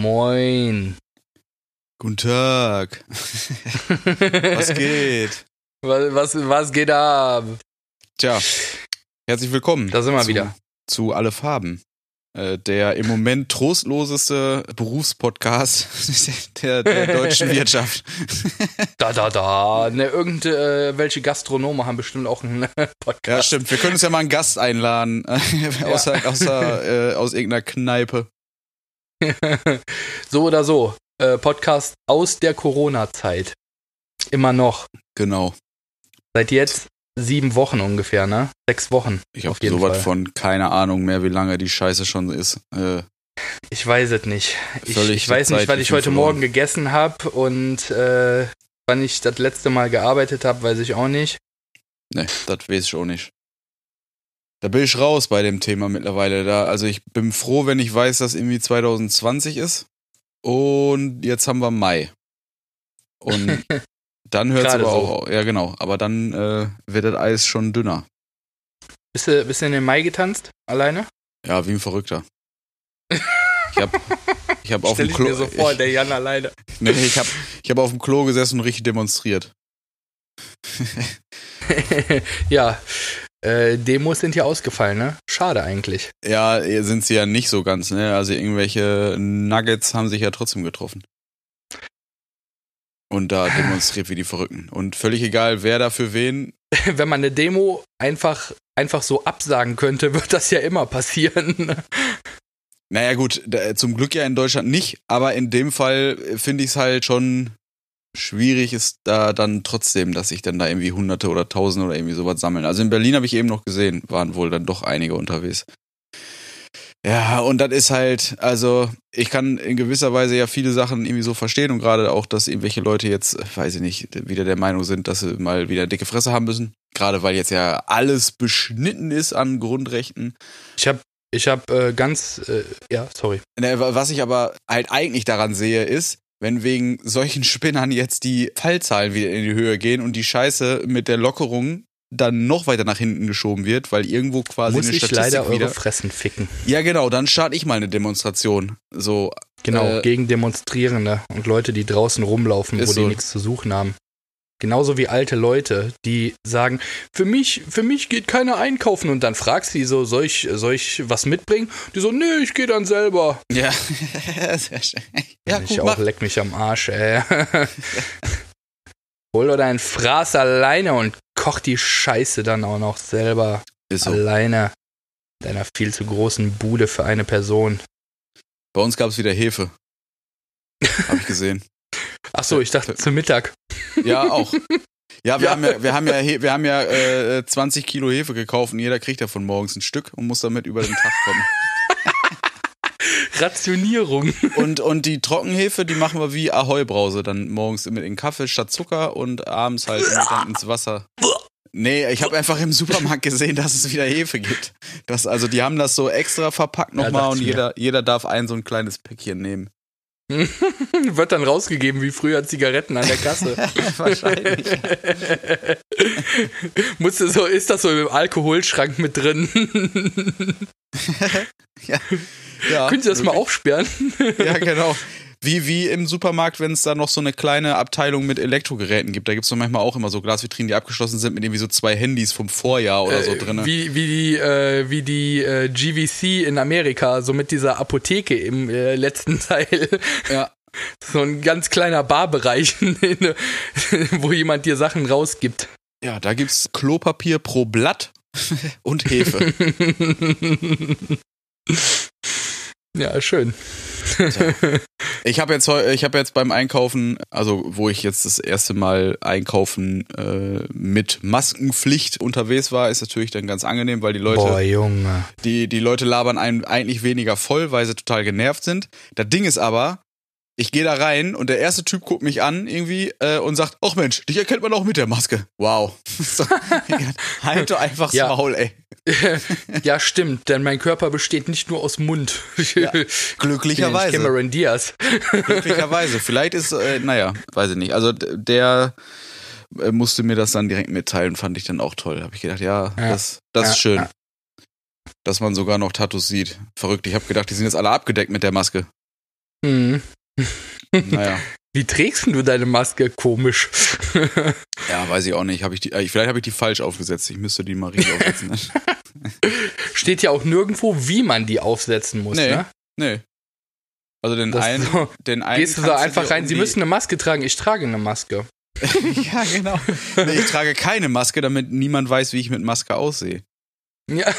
Moin. Guten Tag. was geht? Was, was, was geht ab? Tja, herzlich willkommen. Da sind wir zu, wieder. Zu Alle Farben. Äh, Der im Moment trostloseste Berufspodcast der, der deutschen Wirtschaft. Da, da, da. Ne, irgendwelche Gastronomen haben bestimmt auch einen Podcast. Ja, stimmt. Wir können uns ja mal einen Gast einladen. außer, außer, äh, aus irgendeiner Kneipe. so oder so. Äh, Podcast aus der Corona-Zeit. Immer noch. Genau. Seit jetzt sieben Wochen ungefähr, ne? Sechs Wochen. Ich habe sowas Fall. von keine Ahnung mehr, wie lange die Scheiße schon ist. Äh, Ich weiß es nicht. Ich, ich weiß nicht, was ich heute verloren. Morgen gegessen habe und äh, wann ich das letzte Mal gearbeitet habe, weiß ich auch nicht. Ne, das weiß ich auch nicht. Da bin ich raus bei dem Thema mittlerweile. Da, also ich bin froh, wenn ich weiß, dass irgendwie 2020 ist. Und jetzt haben wir Mai. Und dann hört es aber so. auch. Ja, genau. Aber dann äh, wird das Eis schon dünner. Bist du, bist du in den Mai getanzt? Alleine? Ja, wie ein Verrückter. Ich hab, ich hab auf Stell dem ich Klo. mir so vor, ich, der Jan alleine. nee, ich hab, ich hab auf dem Klo gesessen und richtig demonstriert. ja, äh, Demos sind ja ausgefallen, ne? Schade eigentlich. Ja, sind sie ja nicht so ganz, ne? Also irgendwelche Nuggets haben sich ja trotzdem getroffen. Und da demonstriert wie die Verrückten. Und völlig egal, wer da für wen. Wenn man eine Demo einfach, einfach so absagen könnte, wird das ja immer passieren. Naja, gut, zum Glück ja in Deutschland nicht, aber in dem Fall äh, finde ich es halt schon schwierig, ist da dann trotzdem, dass sich dann da irgendwie Hunderte oder Tausende oder irgendwie sowas sammeln. Also in Berlin habe ich eben noch gesehen, waren wohl dann doch einige unterwegs. Ja, und das ist halt, also ich kann in gewisser Weise ja viele Sachen irgendwie so verstehen und gerade auch, dass irgendwelche Leute jetzt, weiß ich nicht, wieder der Meinung sind, dass sie mal wieder dicke Fresse haben müssen. Gerade weil jetzt ja alles beschnitten ist an Grundrechten. Ich habe ich hab, äh, ganz, äh, ja, sorry. Ne, Was ich aber halt eigentlich daran sehe, ist, wenn wegen solchen Spinnern jetzt die Fallzahlen wieder in die Höhe gehen und die Scheiße mit der Lockerung dann noch weiter nach hinten geschoben wird, weil irgendwo quasi Muss eine ich Statistik leider wieder. eure Fressen ficken. Ja, genau, dann starte ich mal eine Demonstration. So, Genau, Äh, gegen Demonstrierende und Leute, die draußen rumlaufen, wo Ist die so. nichts zu suchen haben. Genauso wie alte Leute, die sagen, für mich, für mich geht keiner einkaufen und dann fragst du die so, soll ich, soll ich was mitbringen? Die so, nee, ich gehe dann selber. ja, sehr schön. Ja, ich gut, auch, mach. leck mich am Arsch, ey. Hol doch deinen Fraß alleine und koch die Scheiße dann auch noch selber Ist so. alleine. Deiner viel zu großen Bude für eine Person. Bei uns gab es wieder Hefe. Hab ich gesehen. Ach so, ich dachte zu Mittag. Ja, auch. Ja, wir Ja. haben ja, wir haben ja, wir haben ja äh, 20 Kilo Hefe gekauft und jeder kriegt davon morgens ein Stück und muss damit über den Tag kommen. Rationierung. Und, und die Trockenhefe, die machen wir wie Ahoi-Brause. Dann morgens mit in Kaffee statt Zucker und abends halt dann ins Wasser. Nee, ich habe einfach im Supermarkt gesehen, dass es wieder Hefe gibt. Das, also die haben das so extra verpackt Ja, nochmal dachte und jeder, jeder darf ein so ein kleines Päckchen nehmen. Wird dann rausgegeben wie früher Zigaretten an der Kasse. Wahrscheinlich. Musste so, ist das so im Alkoholschrank mit drin? Ja, Könnt ihr das mal aufsperren? Ja, genau. Wie, wie im Supermarkt, wenn es da noch so eine kleine Abteilung mit Elektrogeräten gibt. Da gibt's doch manchmal auch immer so Glasvitrinen, die abgeschlossen sind mit irgendwie so zwei Handys vom Vorjahr oder so. Äh, Wie, wie die, äh, wie die äh, GVC in Amerika, so mit dieser Apotheke im äh, letzten Teil. Ja. So ein ganz kleiner Barbereich, wo jemand dir Sachen rausgibt. Ja, da gibt's Klopapier pro Blatt und Hefe. Ja, schön. Ich habe jetzt ich habe jetzt beim Einkaufen, also wo ich jetzt das erste Mal einkaufen äh, mit Maskenpflicht unterwegs war, ist natürlich dann ganz angenehm, weil die Leute Boah, Junge. die die Leute labern einen eigentlich weniger voll, weil sie total genervt sind. Das Ding ist aber, ich gehe da rein und der erste Typ guckt mich an irgendwie äh, und sagt, ach Mensch, dich erkennt man auch mit der Maske. Wow. So, halt doch einfach Ja. Maul, ey. ja, stimmt, denn mein Körper besteht nicht nur aus Mund. Ja, Glücklicherweise. Cameron Diaz. Glücklicherweise. Vielleicht ist, äh, naja, weiß ich nicht. Also der äh, musste mir das dann direkt mitteilen, fand ich dann auch toll. Habe ich gedacht, ja, Ja. das, das Ja, ist schön. Dass man sogar noch Tattoos sieht. Verrückt. Ich habe gedacht, die sind jetzt alle abgedeckt mit der Maske. Hm. Naja. Wie trägst du deine Maske? Komisch. Ja, weiß ich auch nicht. Hab ich die, äh, vielleicht habe ich die falsch aufgesetzt. Ich müsste die mal richtig aufsetzen. Ne? Steht ja auch nirgendwo, wie man die aufsetzen muss, Nee. ne? Nee. Also den Das einen, so, den einen. gehst du kannst einfach rein, um sie müssen eine Maske tragen, ich trage eine Maske. ja, genau. Nee, ich trage keine Maske, damit niemand weiß, wie ich mit Maske aussehe. Ja.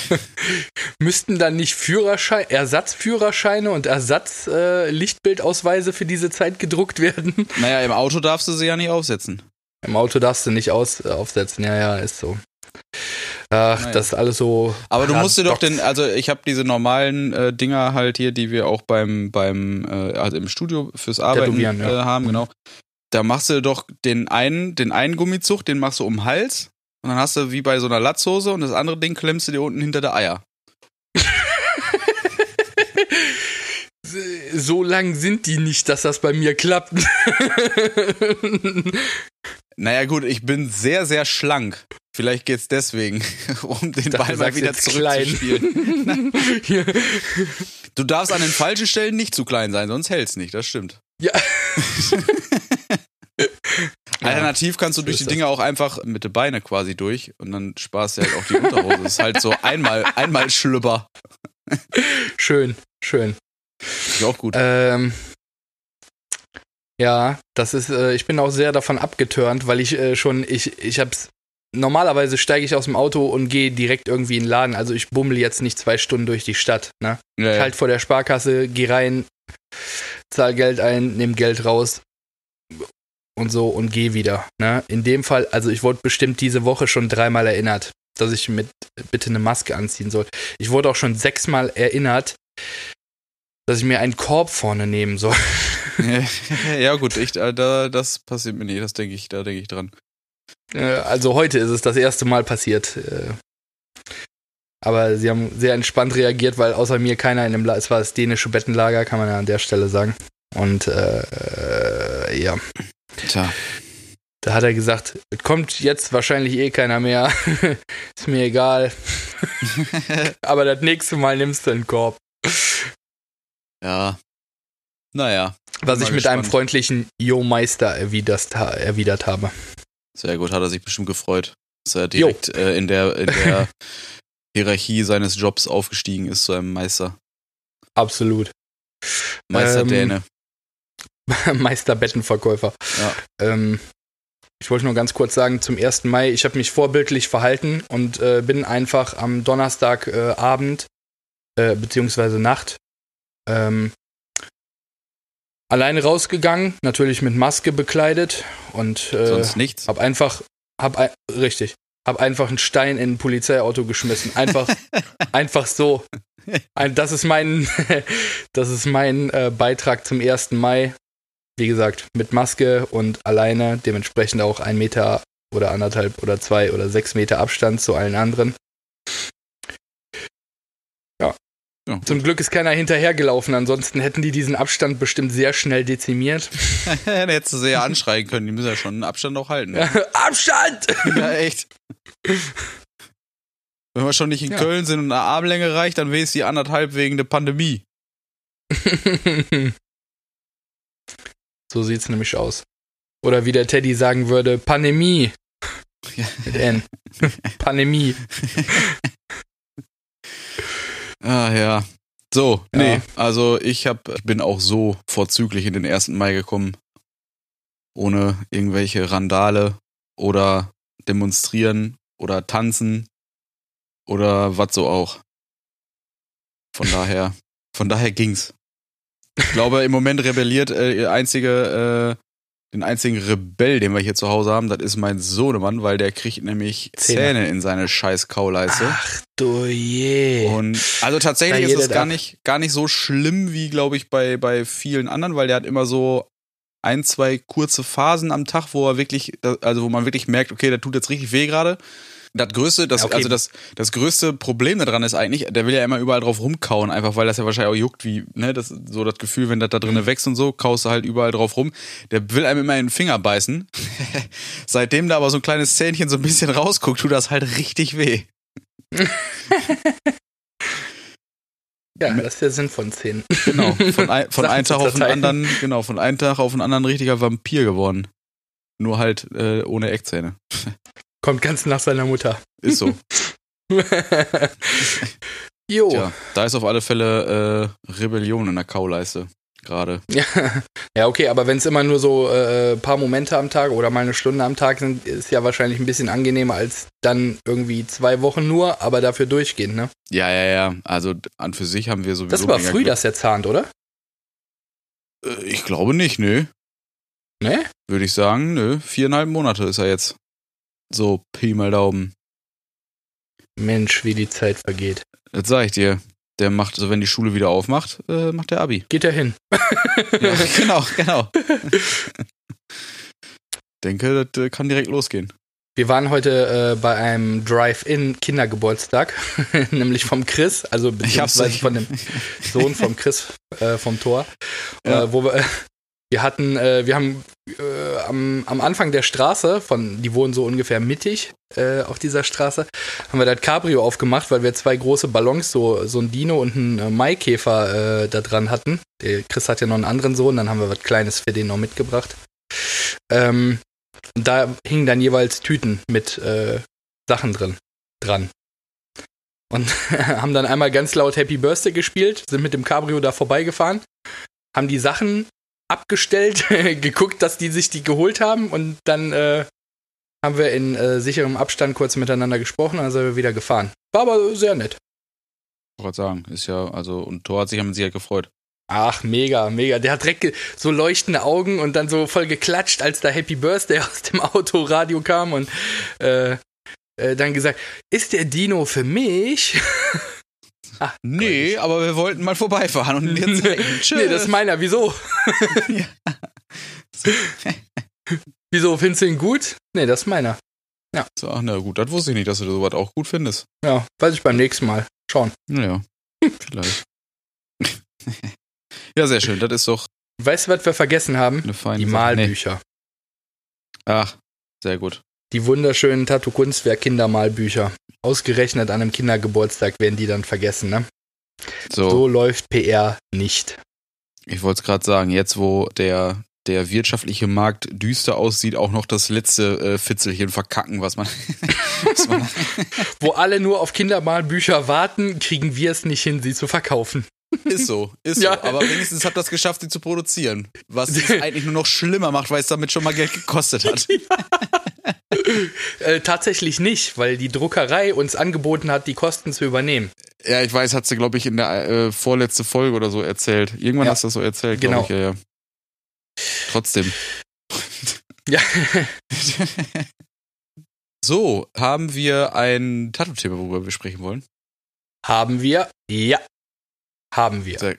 Müssten dann nicht Führerschein, Ersatzführerscheine und Ersatz-Lichtbildausweise äh, für diese Zeit gedruckt werden? Naja, im Auto darfst du sie ja nicht aufsetzen. Im Auto darfst du nicht aus, äh, aufsetzen, ja, ja, ist so. Ach, Naja. das ist alles so. Aber du musst dir doch den, also ich habe diese normalen äh, Dinger halt hier, die wir auch beim, beim, äh, also im Studio fürs Arbeiten Tätowieren, ja. äh, haben, genau. Da machst du doch den einen, den einen Gummizug, den machst du um den Hals und dann hast du wie bei so einer Latzhose und das andere Ding klemmst du dir unten hinter der Eier. So lang sind die nicht, dass das bei mir klappt. Naja gut, ich bin sehr, sehr schlank. Vielleicht geht's deswegen, um den Ball mal wieder zurückzuspielen. Hier. Du darfst an den falschen Stellen nicht zu klein sein, sonst hält's nicht, das stimmt. Ja. Alternativ kannst du durch die. Dinge auch einfach mit den Beine quasi durch und dann sparst du halt auch die Unterhose. Das ist halt so einmal, einmal Schlüpper. Schön, schön. Ist auch gut. Ähm, ja, das ist, äh, ich bin auch sehr davon abgeturnt, weil ich äh, schon, ich, ich hab's, normalerweise steige ich aus dem Auto und gehe direkt irgendwie in den Laden, also ich bummel jetzt nicht zwei Stunden durch die Stadt, ne? ja, ja. Halt vor der Sparkasse, geh rein, zahl Geld ein, nimm Geld raus und so und geh wieder, ne? In dem Fall, also ich wurde bestimmt diese Woche schon dreimal erinnert, dass ich mit bitte eine Maske anziehen soll. Ich wurde auch schon sechsmal erinnert, dass ich mir einen Korb vorne nehmen soll. ja gut, ich, äh, da, das passiert mir nicht, das denke ich, da denke ich dran. Äh, Also heute ist es das erste Mal passiert. äh. Aber sie haben sehr entspannt reagiert, weil außer mir keiner in dem La es war das dänische Bettenlager, kann man ja an der Stelle sagen. Und äh, ja, Tja. da hat er gesagt, es kommt jetzt wahrscheinlich eh keiner mehr. ist mir egal. Aber das nächste Mal nimmst du einen Korb. ja. Naja, Was ich mal mit einem gespannt. freundlichen Jo Meister erwidert, erwidert habe. sehr gut, hat er sich bestimmt gefreut, dass er direkt äh, in der, in der Hierarchie seines Jobs aufgestiegen ist zu einem Meister. Absolut. Meister Ähm, Däne. Meister Bettenverkäufer. Ja. Ähm, ich wollte nur ganz kurz sagen, zum 1. Mai, ich habe mich vorbildlich verhalten und äh, bin einfach am Donnerstagabend, äh, äh, beziehungsweise Nacht, ähm, alleine rausgegangen, natürlich mit Maske bekleidet und äh, Sonst nichts. hab einfach, hab ein, richtig, hab einfach einen Stein in ein Polizeiauto geschmissen. Einfach, einfach so. Ein, das ist mein, das ist mein äh, Beitrag zum 1. Mai. Wie gesagt, mit Maske und alleine, dementsprechend auch ein Meter oder anderthalb oder zwei oder sechs Meter Abstand zu allen anderen. Ja, Zum Glück ist keiner hinterhergelaufen, ansonsten hätten die diesen Abstand bestimmt sehr schnell dezimiert. Dann hättest du sie ja anschreien können. Die müssen ja schon einen Abstand auch halten. Ne? Abstand! Ja, echt. Wenn wir schon nicht in Ja. Köln sind und eine Armlänge reicht, dann wäre es die anderthalb wegen der Pandemie. So sieht's nämlich aus. Oder wie der Teddy sagen würde, Pandemie. Mit N. Pandemie. Ah ja. So, Ja. nee, also ich hab, ich bin auch so vorzüglich in den 1. Mai gekommen. Ohne irgendwelche Randale oder demonstrieren oder tanzen oder was so auch. Von daher, von daher ging's. Ich glaube, im Moment rebelliert äh, einzige, äh, den einzigen Rebell, den wir hier zu Hause haben, das ist mein Sohnemann, weil der kriegt nämlich Zähne. Zähne in seine scheiß Kauleiste. Ach du je. Und also tatsächlich ist es gar nicht, gar nicht so schlimm wie, glaube ich, bei, bei vielen anderen, weil der hat immer so ein, zwei kurze Phasen am Tag, wo er wirklich, also wo man wirklich merkt, okay, der tut jetzt richtig weh gerade. Das größte, das, okay. also das, das größte Problem daran ist eigentlich, der will ja immer überall drauf rumkauen, einfach weil das ja wahrscheinlich auch juckt, wie, ne, das, so das Gefühl, wenn das da drinnen wächst und so, kaust du halt überall drauf rum. Der will einem immer in den Finger beißen. Seitdem da aber so ein kleines Zähnchen so ein bisschen rausguckt, tut das halt richtig weh. Ja, das ist der Sinn von 10. Genau, von, ein, von einem Tag auf den anderen, genau, von einem Tag auf den anderen richtiger Vampir geworden. Nur halt äh, ohne Eckzähne. Kommt ganz nach seiner Mutter. Ist so. jo. Tja, da ist auf alle Fälle äh, Rebellion in der Kauleiste. Gerade. Ja. ja, okay, aber wenn es immer nur so äh, paar Momente am Tag oder mal eine Stunde am Tag sind, ist ja wahrscheinlich ein bisschen angenehmer als dann irgendwie zwei Wochen nur, aber dafür durchgehend, ne? Ja, ja, ja. Also an für sich haben wir sowieso. Das war früh, Glück. dass er zahnt, oder? Äh, Ich glaube nicht, nö. Ne? Würde ich sagen, nö. Viereinhalb Monate ist er jetzt. So, Pi mal Daumen. Mensch, wie die Zeit vergeht. Das sag ich dir. Der macht, also wenn die Schule wieder aufmacht, äh, macht der Abi. Geht er hin? Ja, genau, genau. Denke, das äh, kann direkt losgehen. Wir waren heute äh, bei einem Drive-In-Kindergeburtstag, nämlich vom Chris, also beziehungsweise von dem Sohn vom Chris äh, vom Tor, Ja. äh, wo wir, wir hatten, äh, wir haben äh, am, am Anfang der Straße, von, die wohnen so ungefähr mittig äh, auf dieser Straße, haben wir das Cabrio aufgemacht, weil wir zwei große Ballons, so, so ein Dino und einen äh, Maikäfer äh, da dran hatten. Der Chris hat ja noch einen anderen Sohn, dann haben wir was Kleines für den noch mitgebracht. Ähm, da hingen dann jeweils Tüten mit äh, Sachen drin, dran. Und haben dann einmal ganz laut Happy Birthday gespielt, sind mit dem Cabrio da vorbeigefahren, haben die Sachen abgestellt, geguckt, dass die sich die geholt haben und dann äh, haben wir in äh, sicherem Abstand kurz miteinander gesprochen, dann sind wir wieder gefahren. War aber sehr nett. Ich wollte sagen, ist ja, also, und Thor hat sich ja mit Sicherheit gefreut. Ach, mega, mega. Der hat direkt so leuchtende Augen und dann so voll geklatscht, als da Happy Birthday aus dem Autoradio kam und äh, äh, dann gesagt, ist der Dino für mich? Ach, Nee, aber wir wollten mal vorbeifahren und dir zeigen. Tschüss. nee, das ist meiner. Wieso? Ja. Wieso, findest du ihn gut? Nee, das ist meiner. so, ach, na gut, das wusste ich nicht, dass du sowas auch gut findest. Ja, weiß ich beim nächsten Mal. Schauen. Naja, vielleicht. ja, sehr schön. Das ist doch Weißt du, was wir vergessen haben? Die. Malbücher. Nee. Ach, sehr gut. Die wunderschönen Tattoo-Kunstwerk-Kindermalbücher. Ausgerechnet an einem Kindergeburtstag werden die dann vergessen, ne? So, So läuft PR nicht. ich wollte es gerade sagen, jetzt wo der, der wirtschaftliche Markt düster aussieht, auch noch das letzte äh, Fitzelchen verkacken, was man, was man Wo alle nur auf Kindermalbücher warten, kriegen wir es nicht hin, sie zu verkaufen. Ist so, ist Ja. so. Aber wenigstens hat das geschafft, sie zu produzieren. Was es eigentlich nur noch schlimmer macht, weil es damit schon mal Geld gekostet hat. Äh, tatsächlich nicht, weil die Druckerei uns angeboten hat, die Kosten zu übernehmen. Ja, ich weiß, hat sie, glaube ich, in der äh, vorletzte Folge oder so erzählt. Irgendwann Ja. hast du das so erzählt, Genau. glaube ich, ja, ja. Trotzdem. Ja. So, haben wir ein Tattoo-Thema, worüber wir sprechen wollen? Haben wir? Ja. Haben wir. Sehr-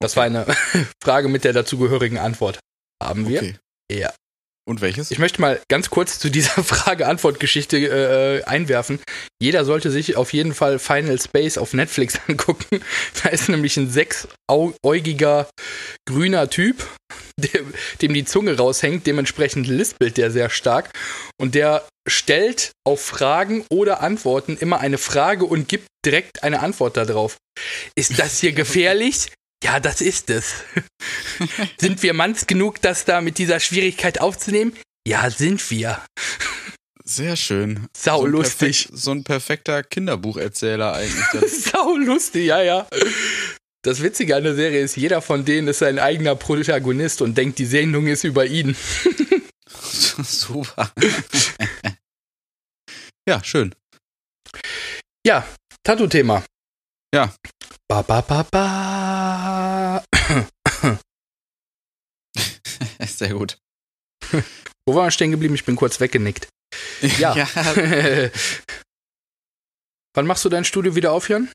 Das war eine Frage mit der dazugehörigen Antwort. Haben wir? Okay. Ja. Und welches? Ich möchte mal ganz kurz zu dieser Frage-Antwort-Geschichte äh, einwerfen. Jeder sollte sich auf jeden Fall Final Space auf Netflix angucken. Da ist nämlich ein sechsäugiger grüner Typ, dem, dem die Zunge raushängt. Dementsprechend lispelt der sehr stark. Und der stellt auf Fragen oder Antworten immer eine Frage und gibt direkt eine Antwort darauf. Ist das hier gefährlich? Ja, das ist es. sind wir manns genug, das da mit dieser Schwierigkeit aufzunehmen? Ja, sind wir. Sehr schön. Sau so lustig. perfekt- So ein perfekter Kinderbucherzähler eigentlich. Sau lustig, ja, ja. Das Witzige an der Serie ist, jeder von denen ist sein eigener Protagonist und denkt, die Sendung ist über ihn. super. ja, schön. Ja, Tattoo-Thema. Ja. Ba, ba, ba, ba. Sehr gut. Wo waren wir stehen geblieben? Ich bin kurz weggenickt. Ja. Wann machst du dein Studio wieder auf, Jan?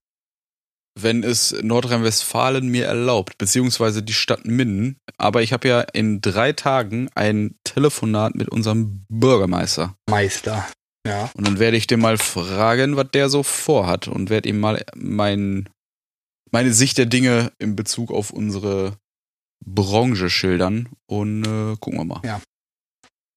wenn es Nordrhein-Westfalen mir erlaubt, beziehungsweise die Stadt Minden. Aber ich habe ja in drei Tagen ein Telefonat mit unserem Bürgermeister. Meister. Ja. Und dann werde ich den mal fragen, was der so vorhat und werde ihm mal mein, meine Sicht der Dinge in Bezug auf unsere Branche schildern und äh, gucken wir mal.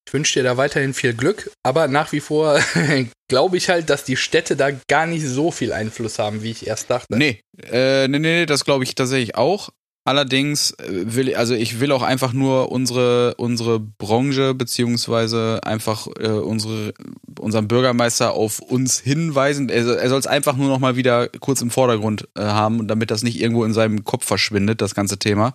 Ich wünsche dir da weiterhin viel Glück, aber nach wie vor glaube ich halt, dass die Städte da gar nicht so viel Einfluss haben, wie ich erst dachte. Nee, äh, nee, nee, das glaube ich tatsächlich auch. Allerdings äh, will also ich will auch einfach nur unsere unsere Branche beziehungsweise einfach äh, unsere unseren Bürgermeister auf uns hinweisen. Er, er soll es einfach nur noch mal wieder kurz im Vordergrund äh, haben, damit das nicht irgendwo in seinem Kopf verschwindet, das ganze Thema.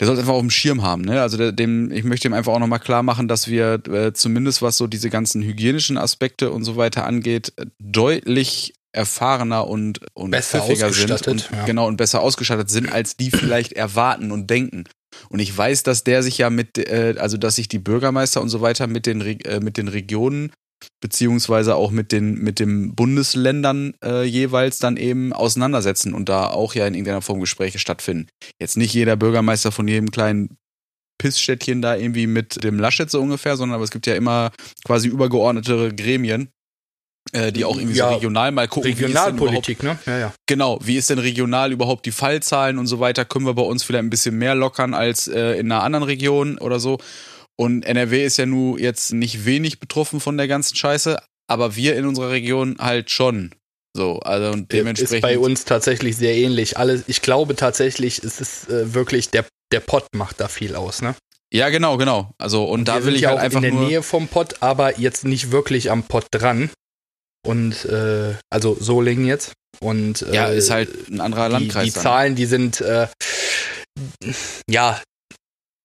Der soll es einfach auf dem Schirm haben. Ne? Also der, dem ich möchte ihm einfach auch noch mal klar machen, dass wir äh, zumindest was so diese ganzen hygienischen Aspekte und so weiter angeht deutlich erfahrener und, und Besser pfiffiger sind ausgestattet, und, ja. genau und besser ausgestattet sind, als die vielleicht erwarten und denken. Und ich weiß, dass der sich ja mit, äh, also dass sich die Bürgermeister und so weiter mit den Re- äh, mit den Regionen beziehungsweise auch mit den mit den Bundesländern äh, jeweils dann eben auseinandersetzen und da auch ja in irgendeiner Form Gespräche stattfinden. Jetzt nicht jeder Bürgermeister von jedem kleinen Pissstädtchen da irgendwie mit dem Laschet so ungefähr, sondern aber es gibt ja immer quasi übergeordnete Gremien, äh, die auch irgendwie Ja, so regional mal gucken, Regionalpolitik, ne? Ja, ja. Genau, wie ist denn regional überhaupt die Fallzahlen und so weiter? Können wir bei uns vielleicht ein bisschen mehr lockern als äh, in einer anderen Region oder so? Und NRW ist ja nun jetzt nicht wenig betroffen von der ganzen Scheiße, aber wir in unserer Region halt schon. So, also und dementsprechend. Ist bei uns tatsächlich sehr ähnlich. Alles, ich glaube tatsächlich, es ist äh, wirklich, der, der Pott macht da viel aus, ne? ja, genau, genau. Also und, da Wir will ich ja halt auch einfach in der. Nähe vom Pott, aber jetzt nicht wirklich am Pott dran. Und äh, also Solingen jetzt. Und äh, ja, ist halt ein anderer die, Landkreis. die dann. Zahlen, die sind äh, ja,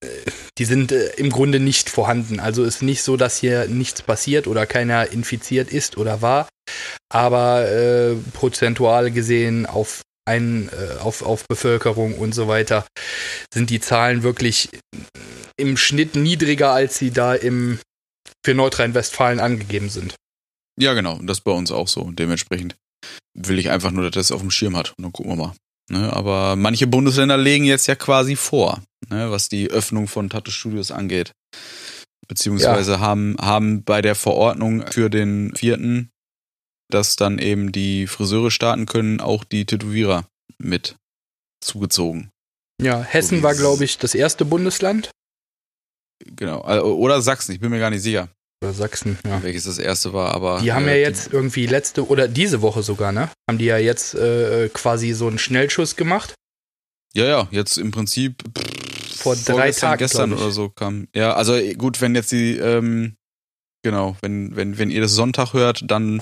äh, die sind äh, im Grunde nicht vorhanden. Also ist nicht so, dass hier nichts passiert oder keiner infiziert ist oder war. Aber äh, prozentual gesehen auf ein, äh, auf, auf Bevölkerung und so weiter sind die Zahlen wirklich im Schnitt niedriger, als sie da im für Nordrhein-Westfalen angegeben sind. Ja, genau. Das ist bei uns auch so. Dementsprechend will ich einfach nur, dass das auf dem Schirm hat. Und dann gucken wir mal. Ne, aber manche Bundesländer legen jetzt ja quasi vor, ne, was die Öffnung von Tattoo-Studios angeht. Beziehungsweise haben, haben bei der Verordnung für den vierten, dass dann eben die Friseure starten können, auch die Tätowierer mit zugezogen. Ja, Hessen wie war, glaube ich, das erste Bundesland. Genau. Also, Oder Sachsen, ich bin mir gar nicht sicher, Oder Sachsen, ja. welches das erste war, aber. Die haben äh, ja jetzt irgendwie letzte oder diese Woche sogar, ne? Haben die ja jetzt äh, quasi so einen Schnellschuss gemacht. Ja, ja, jetzt im Prinzip Vor drei vorgestern, Tagen, gestern oder so kam. Ja, also äh, gut, wenn jetzt die, ähm, genau, wenn, wenn, wenn ihr das Sonntag hört, dann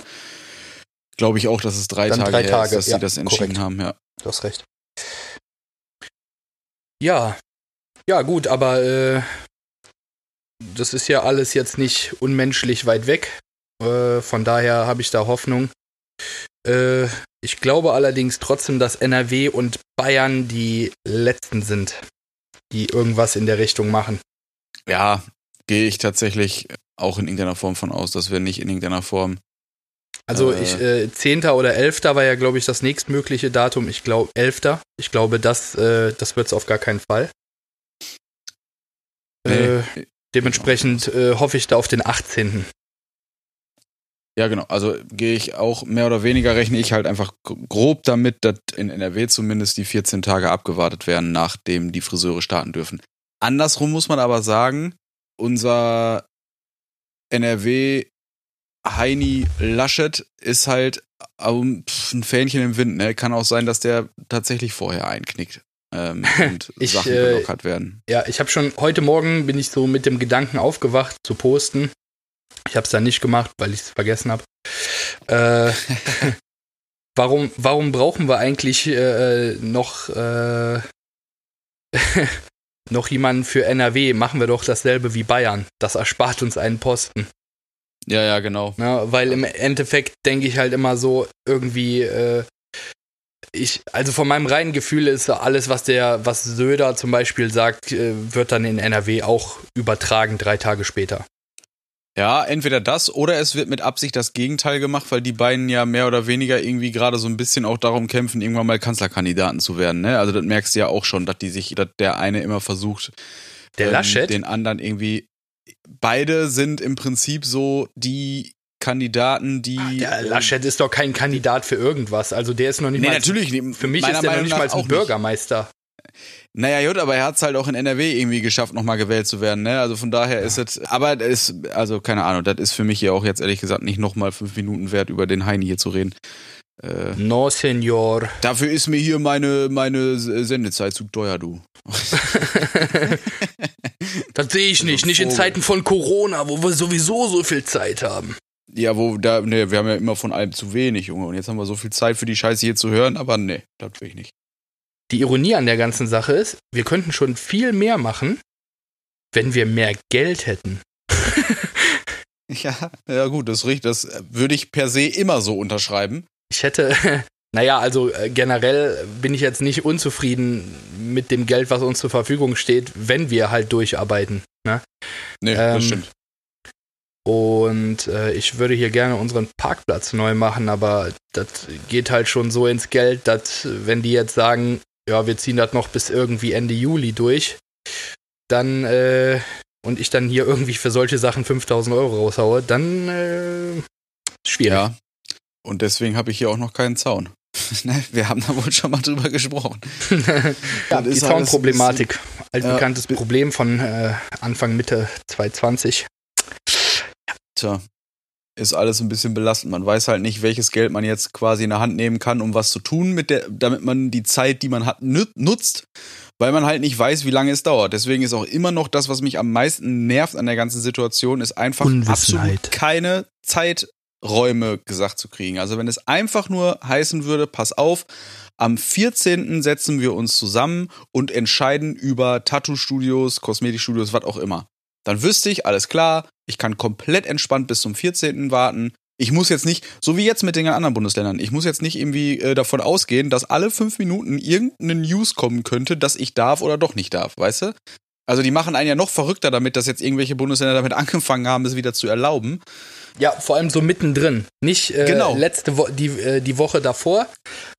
glaube ich auch, dass es drei Dann Tage drei her Tage, ist, dass ja, sie das entschieden korrekt. haben, ja. Du hast recht. Ja. Ja, gut, aber äh, das ist ja alles jetzt nicht unmenschlich weit weg. Äh, von daher habe ich da Hoffnung. Äh, ich glaube allerdings trotzdem, dass NRW und Bayern die letzten sind, die irgendwas in der Richtung machen. Ja, gehe ich tatsächlich auch in irgendeiner Form von aus, dass wir nicht in irgendeiner Form. Also Äh. ich, äh, 10. oder 11. war ja, glaube ich, das nächstmögliche Datum. Ich glaube, 11. Ich glaube, das, äh, das wird es auf gar keinen Fall. Äh, Nee. dementsprechend äh, hoffe ich da auf den 18. Ja, genau. Also gehe ich auch mehr oder weniger, rechne ich halt einfach grob damit, dass in NRW zumindest die 14 Tage abgewartet werden, nachdem die Friseure starten dürfen. Andersrum muss man aber sagen, unser NRW Heini Laschet ist halt pf, ein Fähnchen im Wind. Ne? Kann auch sein, dass der tatsächlich vorher einknickt ähm, und Ich, Sachen äh, gelockert werden. Ja, ich habe schon heute Morgen bin ich so mit dem Gedanken aufgewacht zu posten. Ich habe es dann nicht gemacht, weil ich es vergessen habe. Äh, warum, warum brauchen wir eigentlich äh, noch äh, noch jemanden für NRW? Machen wir doch dasselbe wie Bayern. Das erspart uns einen Posten. Ja, ja, genau. Ne? Weil im Endeffekt denke ich halt immer so irgendwie, äh, ich, also von meinem reinen Gefühl ist alles, was der, was Söder zum Beispiel sagt, äh, wird dann in NRW auch übertragen, drei Tage später. Ja, entweder das oder es wird mit Absicht das Gegenteil gemacht, weil die beiden ja mehr oder weniger irgendwie gerade so ein bisschen auch darum kämpfen, irgendwann mal Kanzlerkandidaten zu werden. Ne? Also das merkst du ja auch schon, dass die sich, dass der eine immer versucht, Der ähm, Laschet? den anderen irgendwie. Beide sind im Prinzip so die Kandidaten, die. Der ähm, Laschet ist doch kein Kandidat für irgendwas. Also der ist noch nicht Nee, mal. natürlich. Für mich ist der noch nicht mal ein Bürgermeister. Naja, gut, aber er hat es halt auch in NRW irgendwie geschafft, nochmal gewählt zu werden, ne? Also von daher ist es, aber das ist, also keine Ahnung, das ist für mich ja auch jetzt ehrlich gesagt nicht nochmal fünf Minuten wert, über den Heini hier zu reden. Äh, no, Senor. Dafür ist mir hier meine, meine Sendezeit zu teuer, du. das sehe ich nicht. Nicht in Zeiten von Corona, wo wir sowieso so viel Zeit haben. Ja, wo, da, ne, wir haben ja immer von allem zu wenig, Junge. Und jetzt haben wir so viel Zeit für die Scheiße hier zu hören, aber ne, das will ich nicht. Die Ironie an der ganzen Sache ist, wir könnten schon viel mehr machen, wenn wir mehr Geld hätten. ja, ja gut, das riecht, das würde ich per se immer so unterschreiben. Ich hätte, naja, also äh, generell bin ich jetzt nicht unzufrieden mit dem Geld, was uns zur Verfügung steht, wenn wir halt durcharbeiten. Ne? Nee, ähm, das stimmt. Und äh, ich würde hier gerne unseren Parkplatz neu machen, aber das geht halt schon so ins Geld, dass wenn die jetzt sagen, ja, wir ziehen das noch bis irgendwie Ende Juli durch, dann äh, und ich dann hier irgendwie für solche Sachen 5000 Euro raushaue, dann äh, schwierig. Ja, und deswegen habe ich hier auch noch keinen Zaun. Ne, wir haben da wohl schon mal drüber gesprochen. ja, die Zaunproblematik. Altbekanntes ja, Problem von äh, Anfang, Mitte 2020. Tja, ist alles ein bisschen belastend. Man weiß halt nicht, welches Geld man jetzt quasi in der Hand nehmen kann, um was zu tun, mit der, damit man die Zeit, die man hat, nutzt, weil man halt nicht weiß, wie lange es dauert. Deswegen ist auch immer noch das, was mich am meisten nervt an der ganzen Situation, ist einfach absolut keine Zeiträume gesagt zu kriegen. Also wenn es einfach nur heißen würde, pass auf, am 14. setzen wir uns zusammen und entscheiden über Tattoo-Studios, Kosmetikstudios, was auch immer. Dann wüsste ich, alles klar, ich kann komplett entspannt bis zum 14. warten. Ich muss jetzt nicht, so wie jetzt mit den anderen Bundesländern, ich muss jetzt nicht irgendwie äh, davon ausgehen, dass alle fünf Minuten irgendeine News kommen könnte, dass ich darf oder doch nicht darf, weißt du? Also die machen einen ja noch verrückter damit, dass jetzt irgendwelche Bundesländer damit angefangen haben, es wieder zu erlauben. Ja, vor allem so mittendrin. Nicht äh, genau. letzte Wo die, äh, die Woche davor,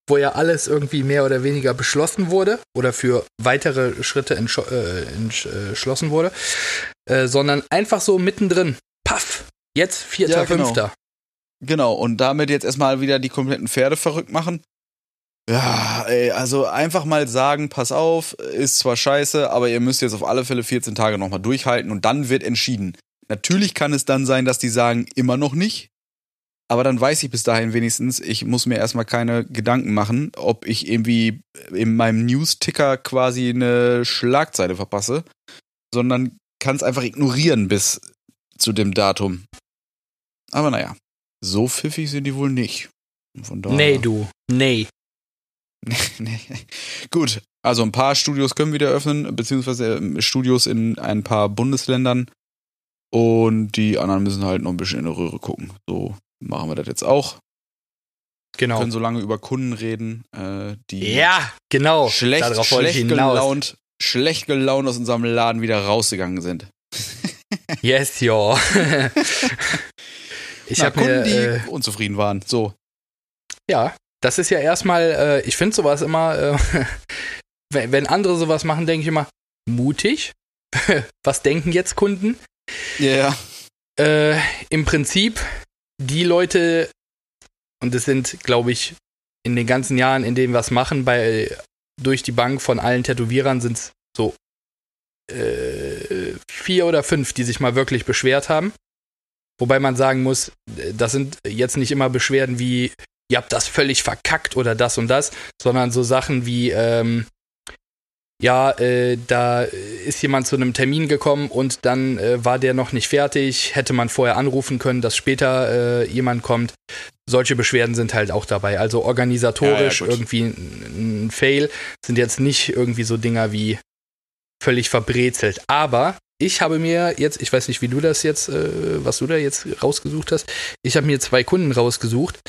wo ja alles irgendwie mehr oder weniger beschlossen wurde oder für weitere Schritte äh, entschlossen wurde, äh, sondern einfach so mittendrin. Paff, jetzt vierter, ja, genau. fünfter. Genau, und damit jetzt erstmal wieder die kompletten Pferde verrückt machen. Ja, ey, also einfach mal sagen, pass auf, ist zwar scheiße, aber ihr müsst jetzt auf alle Fälle 14 Tage nochmal durchhalten und dann wird entschieden. Natürlich kann es dann sein, dass die sagen, immer noch nicht. Aber dann weiß ich bis dahin wenigstens, ich muss mir erstmal keine Gedanken machen, ob ich irgendwie in meinem News-Ticker quasi eine Schlagzeile verpasse, sondern kann es einfach ignorieren bis zu dem Datum. Aber naja, so pfiffig sind die wohl nicht. Von daher. Nee, du. Nee. nee. Gut, also ein paar Studios können wieder öffnen, beziehungsweise ähm, Studios in ein paar Bundesländern. Und die anderen müssen halt noch ein bisschen in der Röhre gucken. So machen wir das jetzt auch. Genau. Wir können so lange über Kunden reden, äh, die ja, genau. schlecht, schlecht gelaunt, schlecht gelaunt aus unserem Laden wieder rausgegangen sind. yes, yo. ich habe Kunden, mir, äh, die unzufrieden waren. So. Ja, das ist ja erstmal, äh, ich finde sowas immer, äh, wenn, wenn andere sowas machen, denke ich immer, mutig. Was denken jetzt Kunden? Ja. Yeah. Äh, Im Prinzip, die Leute, und es sind, glaube ich, in den ganzen Jahren, in denen wir es machen, bei durch die Bank von allen Tätowierern sind es so äh, vier oder fünf, die sich mal wirklich beschwert haben. Wobei man sagen muss, das sind jetzt nicht immer Beschwerden wie, ihr habt das völlig verkackt oder das und das, sondern so Sachen wie, ähm, ja, äh, da ist jemand zu einem Termin gekommen und dann äh, war der noch nicht fertig, hätte man vorher anrufen können, dass später äh, jemand kommt. Solche Beschwerden sind halt auch dabei. Also organisatorisch ja, ja, irgendwie ein, ein Fail sind jetzt nicht irgendwie so Dinger wie völlig verbrezelt. Aber ich habe mir jetzt, ich weiß nicht, wie du das jetzt, äh, was du da jetzt rausgesucht hast, ich habe mir zwei Kunden rausgesucht,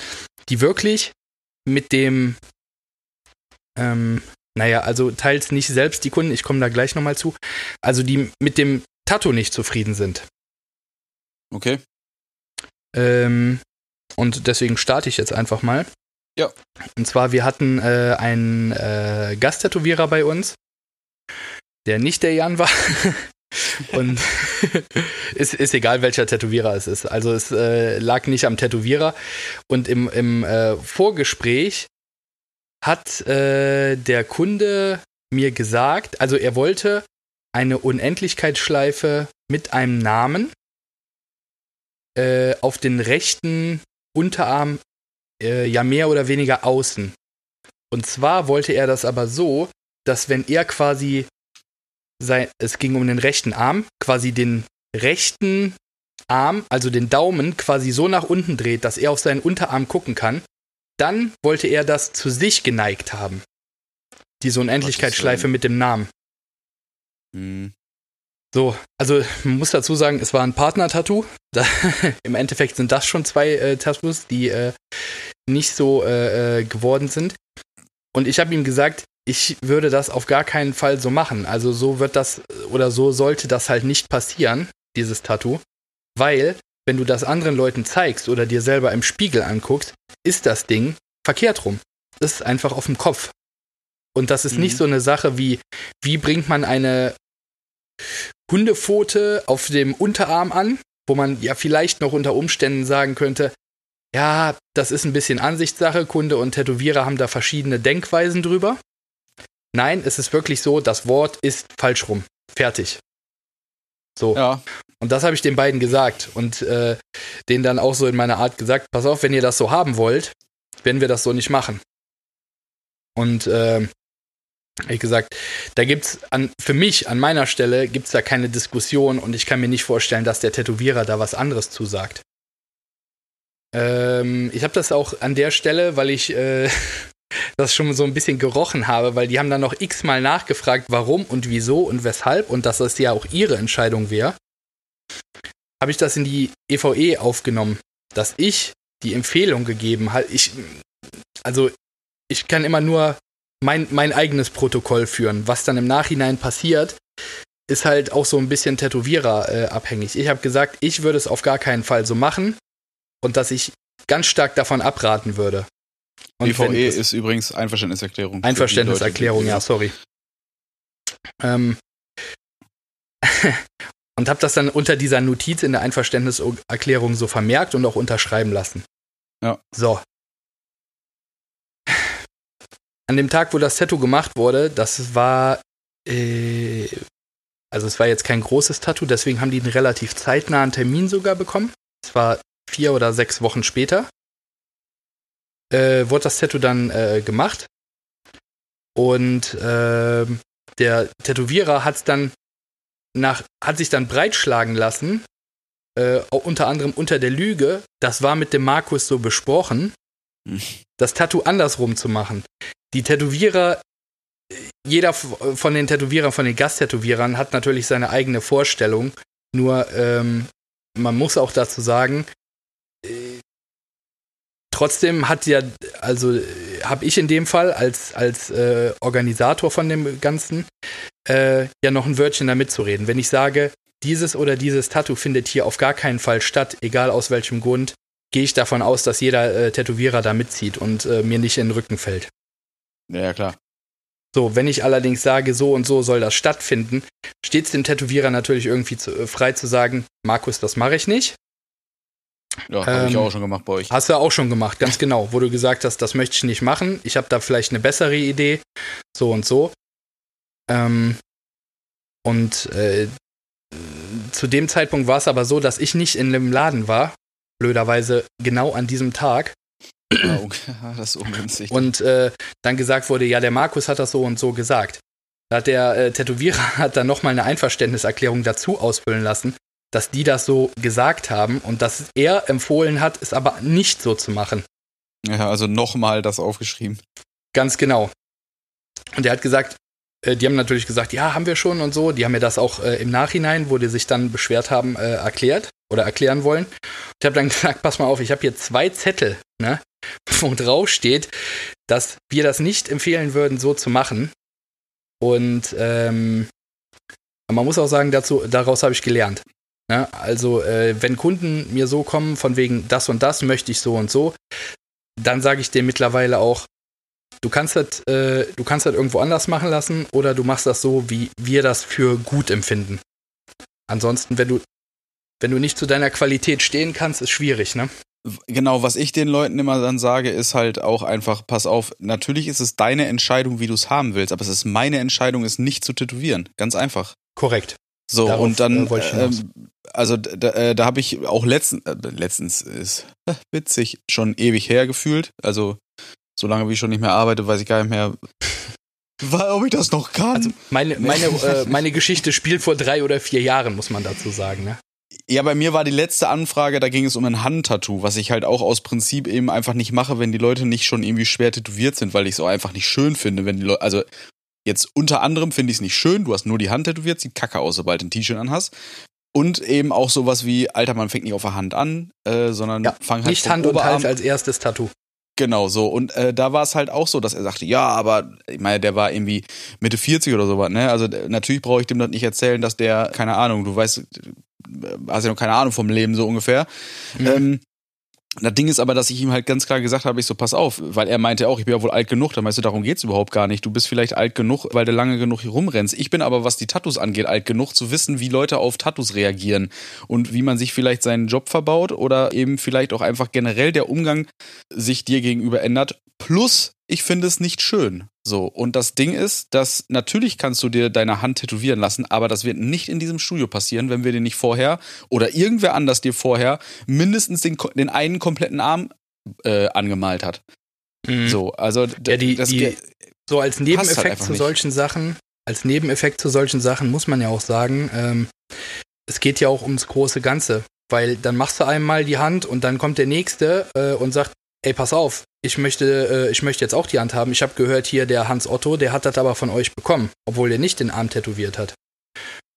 die wirklich mit dem, ähm, naja, also teils nicht selbst die Kunden, ich komme da gleich nochmal zu, also die mit dem Tattoo nicht zufrieden sind. Okay. Ähm, und deswegen starte ich jetzt einfach mal. Ja. Und zwar, wir hatten äh, einen äh, Gasttätowierer bei uns, der nicht der Jan war. Und ist, ist egal, welcher Tätowierer es ist. Also es äh, lag nicht am Tätowierer. Und im, im äh, Vorgespräch hat äh, der Kunde mir gesagt, also er wollte eine Unendlichkeitsschleife mit einem Namen äh, auf den rechten Unterarm äh, ja mehr oder weniger außen. Und zwar wollte er das aber so, dass wenn er quasi sein, es ging um den rechten Arm, quasi den rechten Arm, also den Daumen, quasi so nach unten dreht, dass er auf seinen Unterarm gucken kann, dann wollte er das zu sich geneigt haben. Diese Unendlichkeitsschleife mit dem Namen. Hm. So, also man muss dazu sagen, es war ein Partner-Tattoo. Im Endeffekt sind das schon zwei äh, Tattoos, die äh, nicht so äh, äh geworden sind. Und ich habe ihm gesagt, ich würde das auf gar keinen Fall so machen. Also so wird das oder so sollte das halt nicht passieren, dieses Tattoo. Weil, wenn du das anderen Leuten zeigst oder dir selber im Spiegel anguckst, ist das Ding verkehrt rum. Das ist einfach auf dem Kopf. Und das ist mhm. nicht so eine Sache wie, wie bringt man eine Hundepfote auf dem Unterarm an, wo man ja vielleicht noch unter Umständen sagen könnte, ja, das ist ein bisschen Ansichtssache, Kunde und Tätowierer haben da verschiedene Denkweisen drüber. Nein, es ist wirklich so, das Wort ist falsch rum. Fertig. So. Ja. Und das habe ich den beiden gesagt und äh, denen dann auch so in meiner Art gesagt, pass auf, wenn ihr das so haben wollt, werden wir das so nicht machen. Und äh, ich gesagt, da gibt's an, für mich an meiner Stelle gibt's da keine Diskussion und ich kann mir nicht vorstellen, dass der Tätowierer da was anderes zusagt. Ähm, ich habe das auch an der Stelle, weil ich äh, das schon so ein bisschen gerochen habe, weil die haben dann noch x-mal nachgefragt, warum und wieso und weshalb und dass das ja auch ihre Entscheidung wäre, habe ich das in die EVE e aufgenommen, dass ich die Empfehlung gegeben habe. Ich, also ich kann immer nur mein, mein eigenes Protokoll führen. Was dann im Nachhinein passiert, ist halt auch so ein bisschen Tätowierer äh, abhängig. Ich habe gesagt, ich würde es auf gar keinen Fall so machen und dass ich ganz stark davon abraten würde. Und EVE ist übrigens Einverständniserklärung. Einverständniserklärung, ja, sorry. Ähm, und habe das dann unter dieser Notiz in der Einverständniserklärung so vermerkt und auch unterschreiben lassen. Ja. So. An dem Tag, wo das Tattoo gemacht wurde, das war, äh, also es war jetzt kein großes Tattoo, deswegen haben die einen relativ zeitnahen Termin sogar bekommen. Es war vier oder sechs Wochen später äh, wurde das Tattoo dann äh, gemacht. Und äh, der Tätowierer hat dann nach, hat sich dann breitschlagen lassen, äh, unter anderem unter der Lüge, das war mit dem Markus so besprochen, das Tattoo andersrum zu machen. Die Tätowierer, jeder von den Tätowierern, von den Gasttätowierern hat natürlich seine eigene Vorstellung. Nur ähm, man muss auch dazu sagen, trotzdem hat ja, also habe ich in dem Fall als, als äh, Organisator von dem Ganzen äh, ja noch ein Wörtchen da mitzureden. Wenn ich sage, dieses oder dieses Tattoo findet hier auf gar keinen Fall statt, egal aus welchem Grund, gehe ich davon aus, dass jeder äh, Tätowierer da mitzieht und äh, mir nicht in den Rücken fällt. Ja, ja, klar. So, wenn ich allerdings sage, so und so soll das stattfinden, steht es dem Tätowierer natürlich irgendwie zu, äh, frei zu sagen, Markus, das mache ich nicht. Ja, habe ähm, ich auch schon gemacht bei euch. Hast du auch schon gemacht, ganz genau, wo du gesagt hast, das möchte ich nicht machen. Ich habe da vielleicht eine bessere Idee, so und so. Ähm, und äh, zu dem Zeitpunkt war es aber so, dass ich nicht in dem Laden war, blöderweise genau an diesem Tag. Okay. das ist ungünstig. Und äh, dann gesagt wurde, ja, der Markus hat das so und so gesagt. Da hat der äh, Tätowierer hat dann nochmal eine Einverständniserklärung dazu ausfüllen lassen, dass die das so gesagt haben und dass er empfohlen hat, es aber nicht so zu machen. Ja, also nochmal das aufgeschrieben. Ganz genau. Und er hat gesagt, äh, die haben natürlich gesagt, ja, haben wir schon und so. Die haben mir das auch äh, im Nachhinein, wo die sich dann beschwert haben, äh, erklärt oder erklären wollen. Und ich habe dann gesagt, pass mal auf, ich habe hier zwei Zettel, ne, wo drauf steht, dass wir das nicht empfehlen würden, so zu machen. Und ähm, man muss auch sagen, dazu, daraus habe ich gelernt. Ja, also, äh, wenn Kunden mir so kommen, von wegen das und das möchte ich so und so, dann sage ich dir mittlerweile auch, du kannst das, äh, du kannst das irgendwo anders machen lassen oder du machst das so, wie wir das für gut empfinden. Ansonsten, wenn du, wenn du nicht zu deiner Qualität stehen kannst, ist schwierig, ne? Genau, was ich den Leuten immer dann sage, ist halt auch einfach, pass auf, natürlich ist es deine Entscheidung, wie du es haben willst, aber es ist meine Entscheidung, es nicht zu tätowieren. Ganz einfach. Korrekt. So, Darauf, und dann, äh, ähm, also da, äh, da habe ich auch letzten, äh, letztens ist äh, witzig, schon ewig her gefühlt. Also, solange wie ich schon nicht mehr arbeite, weiß ich gar nicht mehr, ob ich das noch kann. Also meine, meine, äh, meine Geschichte spielt vor drei oder vier Jahren, muss man dazu sagen. Ne? Ja, bei mir war die letzte Anfrage, da ging es um ein Handtattoo, was ich halt auch aus Prinzip eben einfach nicht mache, wenn die Leute nicht schon irgendwie schwer tätowiert sind, weil ich es auch einfach nicht schön finde, wenn die Leute, also jetzt unter anderem finde ich es nicht schön, du hast nur die Hand tätowiert, sieht kacke aus, sobald du ein T-Shirt anhast. Und eben auch sowas wie, Alter, man fängt nicht auf der Hand an, äh, sondern Ja, fang halt Nicht Hand und Oberarm Hals als erstes Tattoo. Genau so. Und äh, da war es halt auch so, dass er sagte, ja, aber ich meine, der war irgendwie Mitte 40 oder sowas, ne? Also natürlich brauche ich dem das nicht erzählen, dass der, keine Ahnung, du weißt, äh, hast ja noch keine Ahnung vom Leben so ungefähr. Mhm. Ähm, das Ding ist aber, dass ich ihm halt ganz klar gesagt habe, ich so, pass auf, weil er meinte auch, ich bin ja wohl alt genug, dann weißt du, darum geht's überhaupt gar nicht. Du bist vielleicht alt genug, weil du lange genug hier rumrennst. Ich bin aber, was die Tattoos angeht, alt genug zu wissen, wie Leute auf Tattoos reagieren und wie man sich vielleicht seinen Job verbaut oder eben vielleicht auch einfach generell der Umgang sich dir gegenüber ändert. Plus, ich finde es nicht schön. So, und das Ding ist, dass natürlich kannst du dir deine Hand tätowieren lassen, aber das wird nicht in diesem Studio passieren, wenn wir dir nicht vorher oder irgendwer anders dir vorher mindestens den, den einen kompletten Arm äh, angemalt hat. Mhm. So, also Ja, die- das die- So als Nebeneffekt halt zu nicht. solchen Sachen, als Nebeneffekt zu solchen Sachen muss man ja auch sagen, ähm, es geht ja auch ums große Ganze. Weil dann machst du einmal die Hand und dann kommt der nächste äh, und sagt, ey, pass auf, ich möchte, äh, ich möchte jetzt auch die Hand haben. Ich habe gehört hier, der Hans Otto, der hat das aber von euch bekommen, obwohl der nicht den Arm tätowiert hat.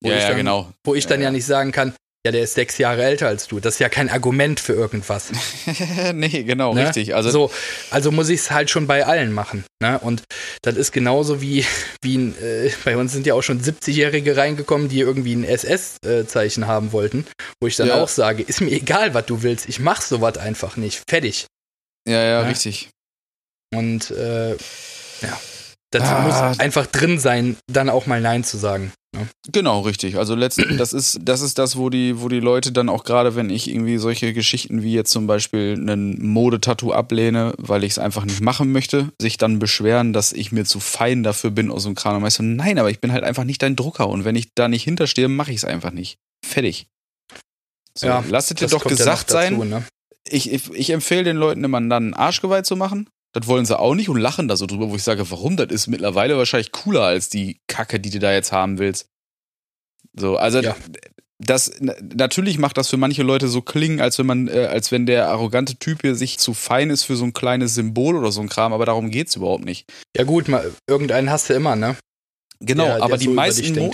Wo ja, ich ja, dann, genau. Wo ich dann Ja, ja, ja. nicht sagen kann, ja, der ist sechs Jahre älter als du. Das ist ja kein Argument für irgendwas. nee, genau, Ne? richtig. Also, so, also muss ich es halt schon bei allen machen. Ne? Und das ist genauso wie, wie ein, äh, bei uns sind ja auch schon 70-Jährige reingekommen, die irgendwie ein SS-Zeichen haben wollten, wo ich dann Ja. auch sage, ist mir egal, was du willst, ich mach sowas einfach nicht. Fertig. Ja, ja, Ne? richtig. Und äh, ja, das Ah. muss einfach drin sein, dann auch mal Nein zu sagen. Ne? Genau, richtig. Also letzten, das ist, das ist das, wo die, wo die Leute dann auch gerade, wenn ich irgendwie solche Geschichten wie jetzt zum Beispiel einen Modetattoo ablehne, weil ich es einfach nicht machen möchte, sich dann beschweren, dass ich mir zu fein dafür bin aus so einem Kram. Und ich so, nein, aber ich bin halt einfach nicht dein Drucker und wenn ich da nicht hinterstehe, mache ich es einfach nicht. Fertig. So, Ja, lasst es dir doch ja gesagt dazu, sein. Ne? Ich, ich, ich empfehle den Leuten immer dann einen Arschgeweih zu machen. Das wollen sie auch nicht und lachen da so drüber, wo ich sage, warum? Das ist mittlerweile wahrscheinlich cooler als die Kacke, die du da jetzt haben willst. So, also Ja. das natürlich macht das für manche Leute so klingen, als wenn man, äh, als wenn der arrogante Typ hier sich zu fein ist für so ein kleines Symbol oder so ein Kram, aber darum geht's überhaupt nicht. Ja gut, mal, irgendeinen hast du immer, ne? Genau, Der- der aber die so meisten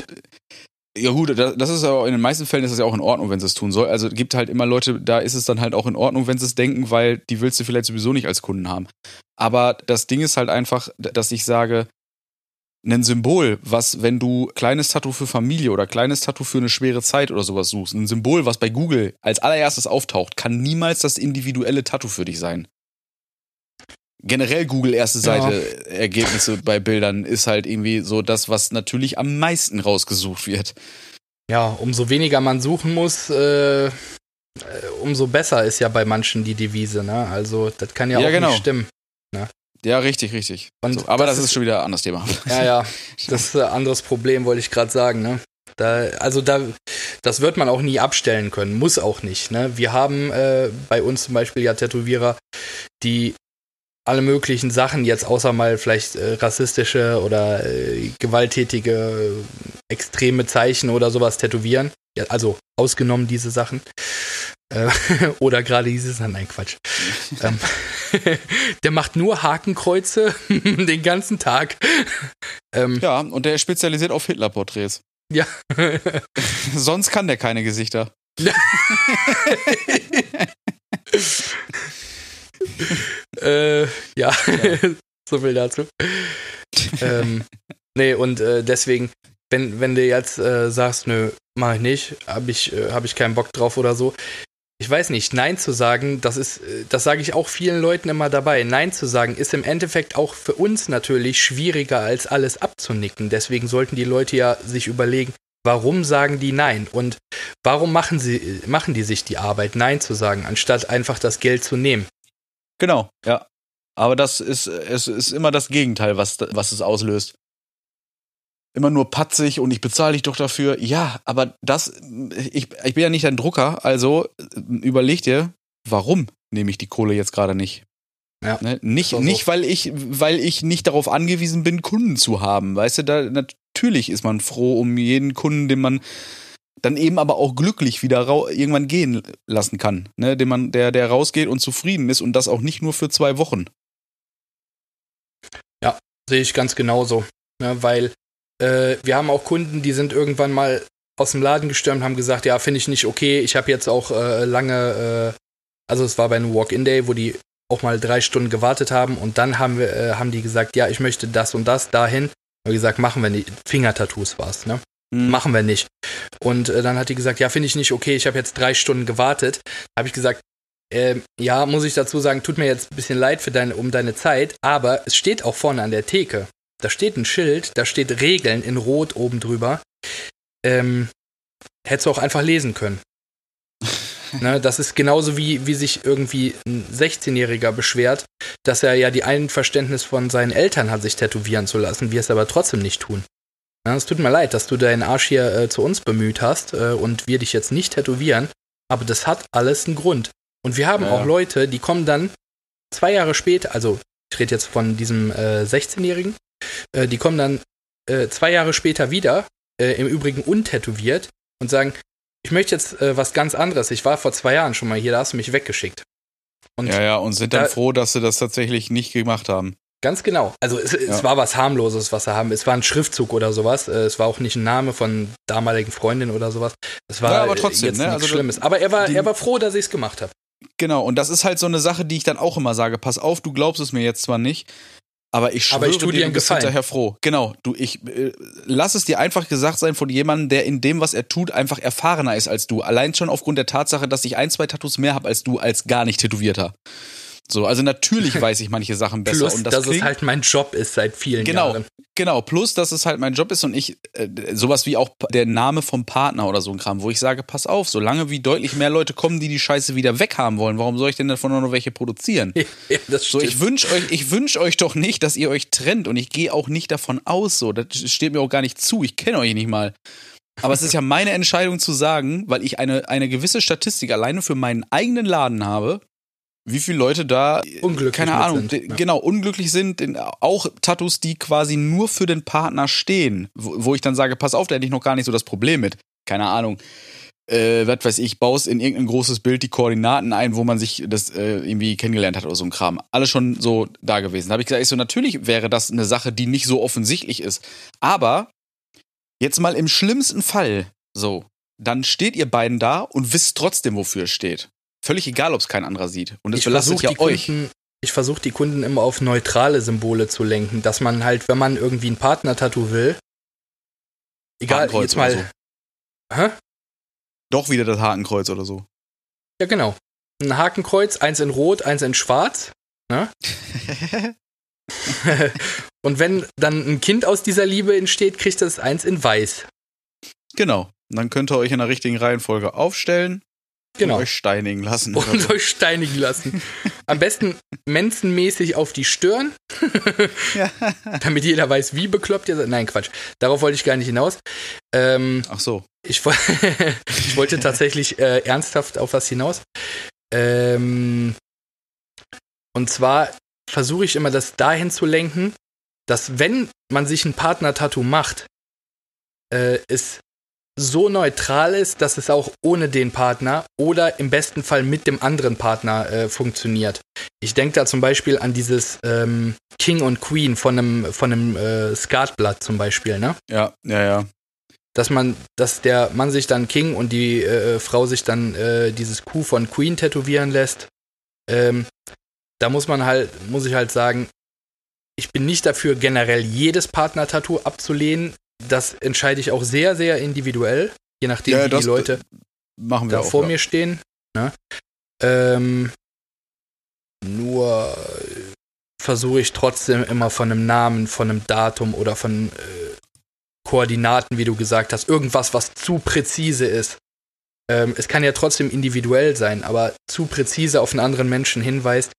ja gut, da- das ist aber in den meisten Fällen ist es ja auch in Ordnung, wenn sie es tun soll. Also es gibt halt immer Leute, da ist es dann halt auch in Ordnung, wenn sie es denken, weil die willst du vielleicht sowieso nicht als Kunden haben. Aber das Ding ist halt einfach, dass ich sage, ein Symbol, was, wenn du kleines Tattoo für Familie oder kleines Tattoo für eine schwere Zeit oder sowas suchst, ein Symbol, was bei Google als allererstes auftaucht, kann niemals das individuelle Tattoo für dich sein. Generell Google erste Ja. Seite Ergebnisse bei Bildern ist halt irgendwie so das, was natürlich am meisten rausgesucht wird. Ja, umso weniger man suchen muss, äh, äh, umso besser ist ja bei manchen die Devise, ne? Also, das kann ja, Ja, auch genau. nicht stimmen. Ja, richtig, richtig. So, aber das, das ist ist- schon wieder ein anderes Thema. Ja, ja, das ist ein anderes Problem, wollte ich gerade sagen, ne? Da, also da, das wird man auch nie abstellen können, muss auch nicht. Ne? Wir haben äh, bei uns zum Beispiel ja Tätowierer, die alle möglichen Sachen jetzt außer mal vielleicht äh, rassistische oder äh, gewalttätige äh, extreme Zeichen oder sowas tätowieren. Ja, also ausgenommen diese Sachen. Äh, oder gerade dieses, nein Quatsch. ähm, der macht nur Hakenkreuze den ganzen Tag. ähm, Ja, und der ist spezialisiert auf Hitler-Porträts. ja. Sonst kann der keine Gesichter. äh, ja, so viel dazu. ähm, nee, und äh, deswegen, wenn, wenn du jetzt äh, sagst, nö, mach ich nicht, hab ich, äh, hab ich keinen Bock drauf oder so. Ich weiß nicht, Nein zu sagen, das ist, äh, das sage ich auch vielen Leuten immer dabei. Nein zu sagen ist im Endeffekt auch für uns natürlich schwieriger als alles abzunicken. Deswegen sollten die Leute ja sich überlegen, Warum sagen die Nein? Und warum machen, sie, machen die sich die Arbeit, Nein zu sagen, anstatt einfach das Geld zu nehmen? Genau, ja. Aber das ist, es ist immer das Gegenteil, was, was es auslöst. Immer nur patzig und ich bezahle dich doch dafür. Ja, aber das, ich, ich bin ja nicht ein Drucker, also überleg dir, warum nehme ich die Kohle jetzt gerade nicht? Ja, ne? Nicht, so. nicht weil ich, weil ich nicht darauf angewiesen bin, Kunden zu haben. Weißt du, da natürlich ist man froh um jeden Kunden, den man dann eben aber auch glücklich wieder irgendwann gehen lassen kann, ne? den man, der, der rausgeht und zufrieden ist und das auch nicht nur für zwei Wochen. Ja, sehe ich ganz genauso. Ne? Weil äh, wir haben auch Kunden, die sind irgendwann mal aus dem Laden gestürmt, haben gesagt, ja, finde ich nicht okay. Ich habe jetzt auch äh, lange, äh, also es war bei einem Walk-in-Day, wo die auch mal drei Stunden gewartet haben und dann haben wir, äh, haben die gesagt, ja, ich möchte das und das dahin. Und gesagt, machen wir nicht. Fingertattoos war's, ne? Mhm. Machen wir nicht. Und äh, dann hat die gesagt, ja, finde ich nicht okay, ich habe jetzt drei Stunden gewartet. Habe ich gesagt, äh, ja, muss ich dazu sagen, tut mir jetzt ein bisschen leid für deine, um deine Zeit, aber es steht auch vorne an der Theke. Da steht ein Schild, da steht Regeln in Rot oben drüber. Ähm, hättest du auch einfach lesen können. Ne, das ist genauso wie, wie sich irgendwie ein 16-Jähriger beschwert, dass er ja die Einverständnis von seinen Eltern hat, sich tätowieren zu lassen, wir es aber trotzdem nicht tun. Ja, es tut mir leid, dass du deinen Arsch hier äh, zu uns bemüht hast äh, und wir dich jetzt nicht tätowieren, aber das hat alles einen Grund. Und wir haben ja. auch Leute, die kommen dann zwei Jahre später, also ich rede jetzt von diesem äh, 16-Jährigen, äh, die kommen dann äh, zwei Jahre später wieder, äh, im Übrigen untätowiert, und sagen, ich möchte jetzt was ganz anderes. Ich war vor zwei Jahren schon mal hier, da hast du mich weggeschickt. Und ja, ja, und sind dann da, froh, dass sie das tatsächlich nicht gemacht haben. Ganz genau. Also es, ja. es, war was harmloses, was sie haben. Es war ein Schriftzug oder sowas. Äh, es war auch nicht ein Name von damaligen Freundin oder sowas. Es war ja, aber trotzdem, jetzt ne? nichts also, Schlimmes. Aber er war, er war froh, dass ich es gemacht habe. Genau, und das ist halt so eine Sache, die ich dann auch immer sage, pass auf, du glaubst es mir jetzt zwar nicht, aber ich schwöre aber ich dir, dir du bist hinterher froh. Genau, du, ich äh, lass es dir einfach gesagt sein von jemandem, der in dem, was er tut, einfach erfahrener ist als du. Allein schon aufgrund der Tatsache, dass ich ein, zwei Tattoos mehr habe als du, als gar nicht tätowierter. So, also natürlich weiß ich manche Sachen besser. Plus, und das dass klingt, es halt mein Job ist seit vielen genau, Jahren. Genau, plus, dass es halt mein Job ist und ich, äh, sowas wie auch der Name vom Partner oder so ein Kram, wo ich sage, pass auf, solange wie deutlich mehr Leute kommen, die die Scheiße wieder weghaben wollen, warum soll ich denn davon noch welche produzieren? ja, das stimmt. So, ich wünsche euch, ich wünsche euch doch nicht, dass ihr euch trennt und ich gehe auch nicht davon aus, so, das steht mir auch gar nicht zu, ich kenne euch nicht mal. Aber es ist ja meine Entscheidung zu sagen, weil ich eine, eine gewisse Statistik alleine für meinen eigenen Laden habe, wie viele Leute da unglücklich keine Ahnung, sind, ja. genau unglücklich sind, auch Tattoos, die quasi nur für den Partner stehen, wo, wo, ich dann sage, pass auf, da hätte ich noch gar nicht so das Problem mit. Keine Ahnung. Äh, was weiß ich, baust in irgendein großes Bild die Koordinaten ein, wo man sich das äh, irgendwie kennengelernt hat oder so ein Kram. Alles schon so da gewesen. Da habe ich gesagt, ich so, natürlich wäre das eine Sache, die nicht so offensichtlich ist. Aber jetzt mal im schlimmsten Fall so, dann steht ihr beiden da und wisst trotzdem, wofür es steht. Völlig egal, ob es kein anderer sieht. Und es belastet ja euch. Kunden, ich versuche die Kunden immer auf neutrale Symbole zu lenken, dass man halt, wenn man irgendwie ein Partner-Tattoo will, egal, jetzt mal. So. Hä? Doch wieder das Hakenkreuz oder so. Ja, genau. Ein Hakenkreuz, eins in Rot, eins in Schwarz. Ne? Und wenn dann ein Kind aus dieser Liebe entsteht, kriegt das eins in Weiß. Genau. Dann könnt ihr euch in der richtigen Reihenfolge aufstellen Genau. Und euch steinigen lassen. Und so. euch steinigen lassen. Am besten menschenmäßig auf die Stirn. ja. Damit jeder weiß, wie bekloppt ihr seid. Nein, Quatsch. Darauf wollte ich gar nicht hinaus. Ähm, Ach so. Ich, ich wollte tatsächlich äh, ernsthaft auf was hinaus. Ähm, und zwar versuche ich immer, das dahin zu lenken, dass wenn man sich ein Partner-Tattoo macht, äh, es so neutral ist, dass es auch ohne den Partner oder im besten Fall mit dem anderen Partner äh, funktioniert. Ich denke da zum Beispiel an dieses ähm, King und Queen von einem, von einem äh, Skatblatt zum Beispiel, ne? Ja, ja, ja. Dass man, dass der Mann sich dann King und die äh, Frau sich dann äh, dieses Q von Queen tätowieren lässt. Ähm, da muss man halt, muss ich halt sagen, ich bin nicht dafür, generell jedes Partner-Tattoo abzulehnen das entscheide ich auch sehr, sehr individuell, je nachdem, ja, wie die Leute machen wir da auch, vor ja. mir stehen. Ne? Ähm, nur versuche ich trotzdem immer von einem Namen, von einem Datum oder von äh, Koordinaten, wie du gesagt hast, irgendwas, was zu präzise ist. Ähm, es kann ja trotzdem individuell sein, aber zu präzise auf einen anderen Menschen hinweist,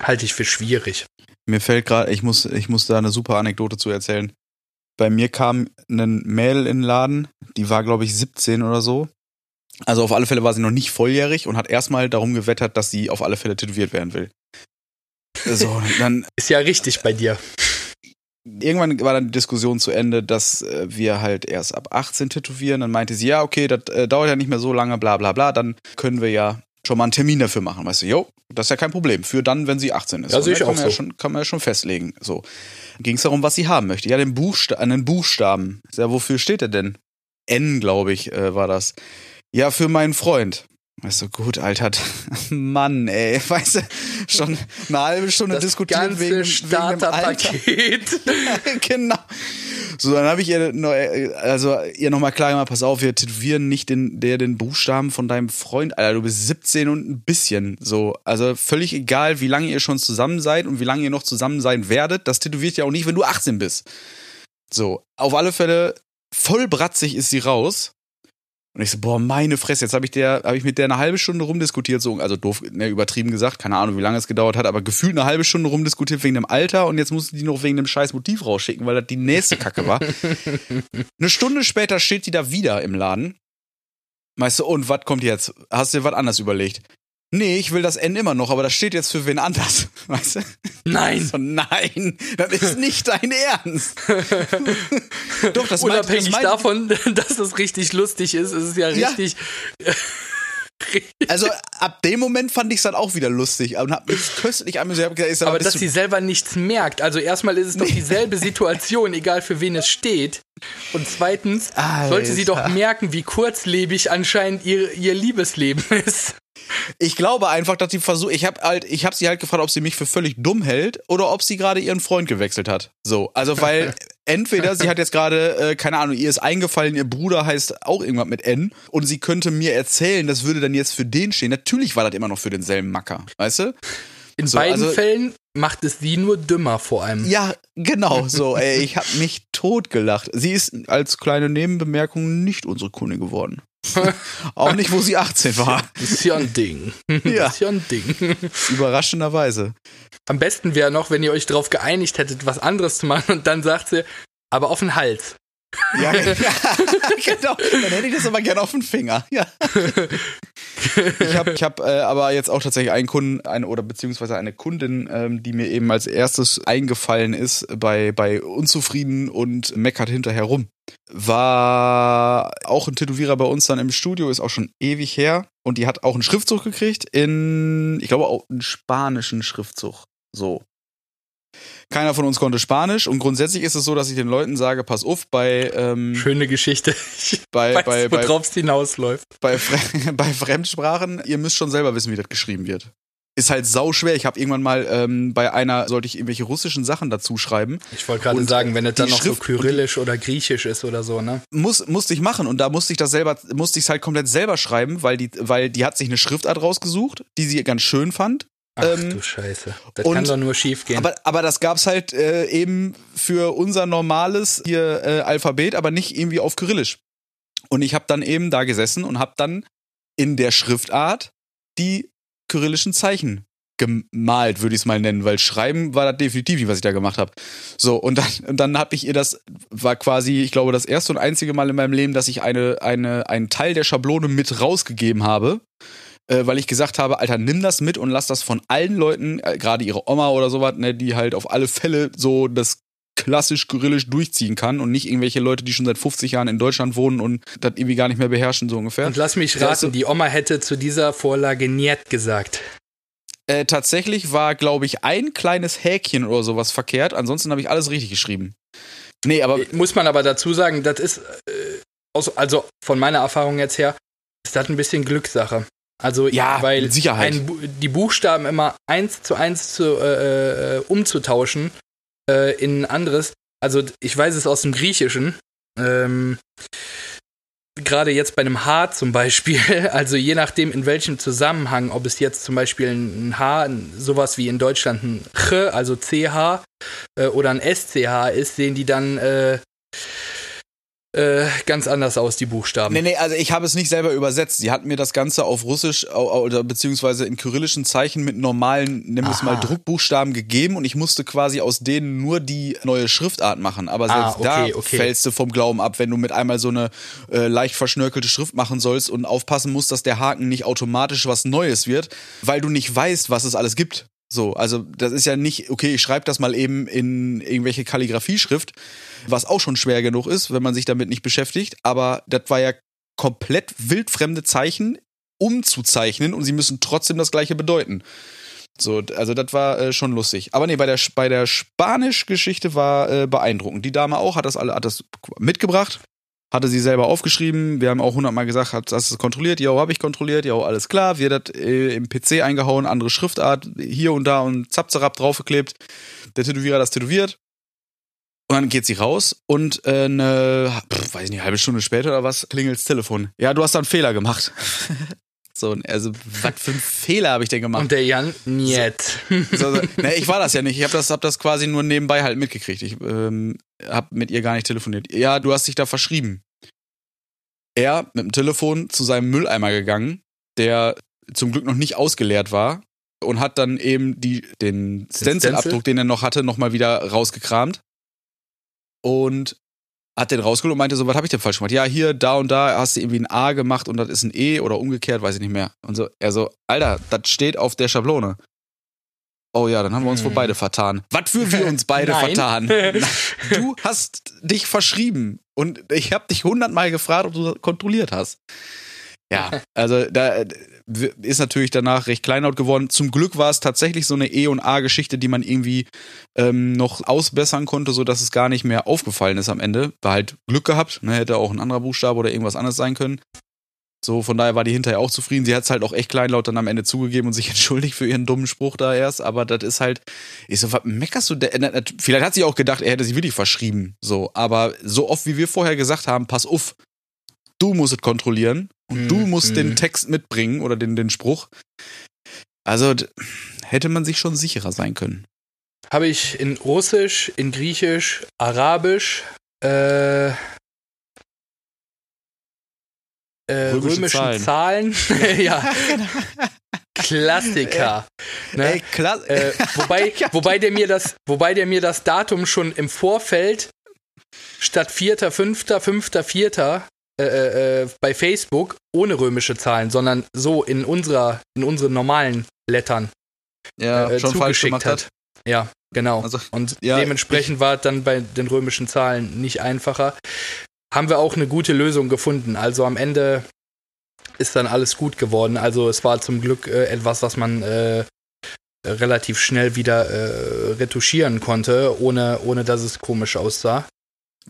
halte ich für schwierig. Mir fällt gerade, ich muss, ich muss da eine super Anekdote zu erzählen. Bei mir kam ein Mädel in den Laden, die war, glaube ich, 17 oder so. Also auf alle Fälle war sie noch nicht volljährig und hat erstmal darum gewettert, dass sie auf alle Fälle tätowiert werden will. So, dann. Ist ja richtig bei dir. Irgendwann war dann die Diskussion zu Ende, dass äh, wir halt erst ab 18 tätowieren. Dann meinte sie, ja, okay, das äh, dauert ja nicht mehr so lange, bla bla bla. Dann können wir ja schon mal einen Termin dafür machen. Weißt du, jo, das ist ja kein Problem. Für dann, wenn sie 18 ist. Ja, sehe ich auch so. Ja schon, kann man ja schon festlegen. So. Ging es darum, was sie haben möchte. Ja, den Buchsta einen Buchstaben. Ja, wofür steht er denn? N, glaube ich, äh, war das. Ja, für meinen Freund. Weißt du, gut, Alter. Mann, ey. Weißt du, schon eine halbe Stunde das diskutiert ganze wegen, Starterpaket. genau. So, dann habe ich ihr noch, also ihr nochmal klar gemacht, pass auf, wir tätowieren nicht den, der den Buchstaben von deinem Freund, Alter, du bist 17 und ein bisschen. So, also völlig egal, wie lange ihr schon zusammen seid und wie lange ihr noch zusammen sein werdet, das tätowiert ja auch nicht, wenn du 18 bist. So, auf alle Fälle, voll bratzig ist sie raus und ich so, boah, meine Fresse, jetzt habe ich der, habe ich mit der eine halbe Stunde rumdiskutiert, so, also doof, ne, übertrieben gesagt, keine Ahnung, wie lange es gedauert hat, aber gefühlt eine halbe Stunde rumdiskutiert wegen dem Alter und jetzt musste die noch wegen dem scheiß Motiv rausschicken, weil das die nächste Kacke war. eine Stunde später steht die da wieder im Laden. Meinst du, und was kommt jetzt? Hast du dir was anderes überlegt? Nee, ich will das N immer noch, aber das steht jetzt für wen anders. Weißt du? Nein. So, nein, das ist nicht dein Ernst. Doch, das Unabhängig meint, das meint, davon, dass es richtig lustig ist, ist es ja richtig. Ja. also ab dem Moment fand ich es dann auch wieder lustig und hab mich köstlich amüsiert. Aber, aber dass sie selber nichts merkt. Also erstmal ist es doch dieselbe Situation, egal für wen es steht. Und zweitens Alter. sollte sie doch merken, wie kurzlebig anscheinend ihr, ihr Liebesleben ist. Ich glaube einfach, dass sie versucht. Ich habe halt, ich habe sie halt gefragt, ob sie mich für völlig dumm hält oder ob sie gerade ihren Freund gewechselt hat. So, also weil entweder sie hat jetzt gerade äh, keine Ahnung, ihr ist eingefallen, ihr Bruder heißt auch irgendwas mit N und sie könnte mir erzählen, das würde dann jetzt für den stehen. Natürlich war das immer noch für denselben Macker, weißt du? In so, beiden also, Fällen macht es sie nur dümmer vor allem. Ja, genau so. Ey, ich habe mich totgelacht. Sie ist als kleine Nebenbemerkung nicht unsere Kunde geworden. Auch nicht, wo sie 18 war. Das ist ja ein Ding. Ja. Das ist ja ein Ding. Überraschenderweise. Am besten wäre noch, wenn ihr euch darauf geeinigt hättet, was anderes zu machen und dann sagt sie, aber auf den Hals. Ja, genau. Dann hätte ich das aber gerne auf den Finger. Ja. Ich habe ich hab, äh, aber jetzt auch tatsächlich einen Kunden, eine oder beziehungsweise eine Kundin, ähm, die mir eben als erstes eingefallen ist bei, bei Unzufrieden und meckert hinterher rum. War auch ein Tätowierer bei uns dann im Studio, ist auch schon ewig her. Und die hat auch einen Schriftzug gekriegt in, ich glaube auch einen spanischen Schriftzug. So. Keiner von uns konnte Spanisch und grundsätzlich ist es so, dass ich den Leuten sage, pass auf, bei ähm, schöne Geschichte. Ich bei, weiß, bei, worauf es hinausläuft. Bei, bei Fremdsprachen, ihr müsst schon selber wissen, wie das geschrieben wird. Ist halt sau schwer. Ich habe irgendwann mal ähm, bei einer, sollte ich irgendwelche russischen Sachen dazu schreiben. Ich wollte gerade sagen, wenn es dann noch Schrift so kyrillisch oder griechisch ist oder so, ne? Muss, musste ich machen und da musste ich das selber, musste ich es halt komplett selber schreiben, weil die, weil die hat sich eine Schriftart rausgesucht, die sie ganz schön fand Ach ähm, du Scheiße. Das und, kann doch nur schief gehen. Aber, aber das gab's halt äh, eben für unser normales hier äh, Alphabet, aber nicht irgendwie auf Kyrillisch. Und ich habe dann eben da gesessen und habe dann in der Schriftart die kyrillischen Zeichen gemalt, würde ich es mal nennen, weil schreiben war das definitiv nicht, was ich da gemacht habe. So, und dann, und dann habe ich ihr das, war quasi, ich glaube, das erste und einzige Mal in meinem Leben, dass ich eine, eine, einen Teil der Schablone mit rausgegeben habe äh, weil ich gesagt habe, Alter, nimm das mit und lass das von allen Leuten, äh, gerade ihre Oma oder sowas, ne, die halt auf alle Fälle so das klassisch kyrillisch durchziehen kann und nicht irgendwelche Leute, die schon seit 50 Jahren in Deutschland wohnen und das irgendwie gar nicht mehr beherrschen, so ungefähr. Und lass mich raten, die Oma hätte zu dieser Vorlage Niet gesagt. Äh, tatsächlich war, glaube ich, ein kleines Häkchen oder sowas verkehrt. Ansonsten habe ich alles richtig geschrieben. Nee, aber. Muss man aber dazu sagen, das ist, äh, also von meiner Erfahrung jetzt her, ist das ein bisschen Glückssache. Also ja, weil ein, die Buchstaben immer eins zu eins zu, äh, äh, umzutauschen äh, in ein anderes. Also ich weiß es aus dem Griechischen. Ähm, Gerade jetzt bei einem H zum Beispiel, also je nachdem in welchem Zusammenhang, ob es jetzt zum Beispiel ein H, sowas wie in Deutschland ein Ch, also CH äh, oder ein SCH ist, sehen die dann äh, ganz anders aus, die Buchstaben. Nee, nee, also ich habe es nicht selber übersetzt. Sie hatten mir das Ganze auf Russisch oder beziehungsweise in kyrillischen Zeichen mit normalen, wir es mal, Druckbuchstaben gegeben und ich musste quasi aus denen nur die neue Schriftart machen. Aber selbst Ah, okay, da okay. fällst du vom Glauben ab, wenn du mit einmal so eine äh, leicht verschnörkelte Schrift machen sollst und aufpassen musst, dass der Haken nicht automatisch was Neues wird, weil du nicht weißt, was es alles gibt. So, also das ist ja nicht, okay, ich schreibe das mal eben in irgendwelche Kalligrafieschrift, was auch schon schwer genug ist, wenn man sich damit nicht beschäftigt, aber das war ja komplett wildfremde Zeichen umzuzeichnen und sie müssen trotzdem das gleiche bedeuten. So, also das war äh, schon lustig. Aber nee, bei der, bei der Spanisch-Geschichte war äh, beeindruckend. Die Dame auch hat das alle, hat das mitgebracht, hatte sie selber aufgeschrieben. Wir haben auch hundertmal gesagt, hat es kontrolliert? Ja, habe ich kontrolliert. Ja, alles klar. Wir das äh, im PC eingehauen, andere Schriftart, hier und da und zapzerab draufgeklebt. Der Tätowierer hat das tätowiert. Und dann geht sie raus und äh, eine, pff, weiß ich nicht, halbe Stunde später oder was, klingelt's Telefon. Ja, du hast da einen Fehler gemacht. so, also, was für einen Fehler habe ich denn gemacht? Und der Jan, niet. So, so. Nee, ich war das ja nicht. Ich habe das, hab das quasi nur nebenbei halt mitgekriegt. Ich ähm, habe mit ihr gar nicht telefoniert. Ja, du hast dich da verschrieben. Er mit dem Telefon zu seinem Mülleimer gegangen, der zum Glück noch nicht ausgeleert war und hat dann eben die, den Stencil-Abdruck, den er noch hatte, nochmal wieder rausgekramt und hat den rausgeholt und meinte so, was habe ich denn falsch gemacht? Ja, hier, da und da hast du irgendwie ein A gemacht und das ist ein E oder umgekehrt, weiß ich nicht mehr. Und so, er so, Alter, das steht auf der Schablone. Oh ja, dann haben wir uns wohl Hm. beide vertan. Was für wir uns beide vertan? Du hast dich verschrieben und ich habe dich hundertmal gefragt, ob du das kontrolliert hast. Ja, also da ist natürlich danach recht kleinlaut geworden. Zum Glück war es tatsächlich so eine E- und A-Geschichte, die man irgendwie ähm, noch ausbessern konnte, so dass es gar nicht mehr aufgefallen ist am Ende. War halt Glück gehabt, ne? hätte auch ein anderer Buchstabe oder irgendwas anderes sein können. So, von daher war die hinterher auch zufrieden. Sie hat es halt auch echt kleinlaut dann am Ende zugegeben und sich entschuldigt für ihren dummen Spruch da erst. Aber das ist halt, ich so, was meckerst du? denn? Na, Vielleicht hat sie auch gedacht, er hätte sie wirklich verschrieben. So, aber so oft wie wir vorher gesagt haben, pass auf, du musst es kontrollieren und Mhm, du musst mhm. den Text mitbringen oder den, den Spruch. Also hätte man sich schon sicherer sein können. Habe ich in Russisch, in Griechisch, Arabisch, äh, äh, Römische römischen Zahlen. ja, Klassiker. Ne? Ey, klar. Äh, wobei, wobei, der mir das, wobei der mir das Datum schon im Vorfeld statt 4., 5., 5., 4. Äh, äh, äh, bei Facebook ohne römische Zahlen, sondern so in unserer, in unseren normalen Lettern ja, äh, schon falsch zugeschickt gemacht hat. hat. Ja, genau. Also, Und ja, dementsprechend war es dann bei den römischen Zahlen nicht einfacher. Haben wir auch eine gute Lösung gefunden. Also am Ende ist dann alles gut geworden. Also es war zum Glück äh, etwas, was man äh, relativ schnell wieder äh, retuschieren konnte, ohne, ohne dass es komisch aussah.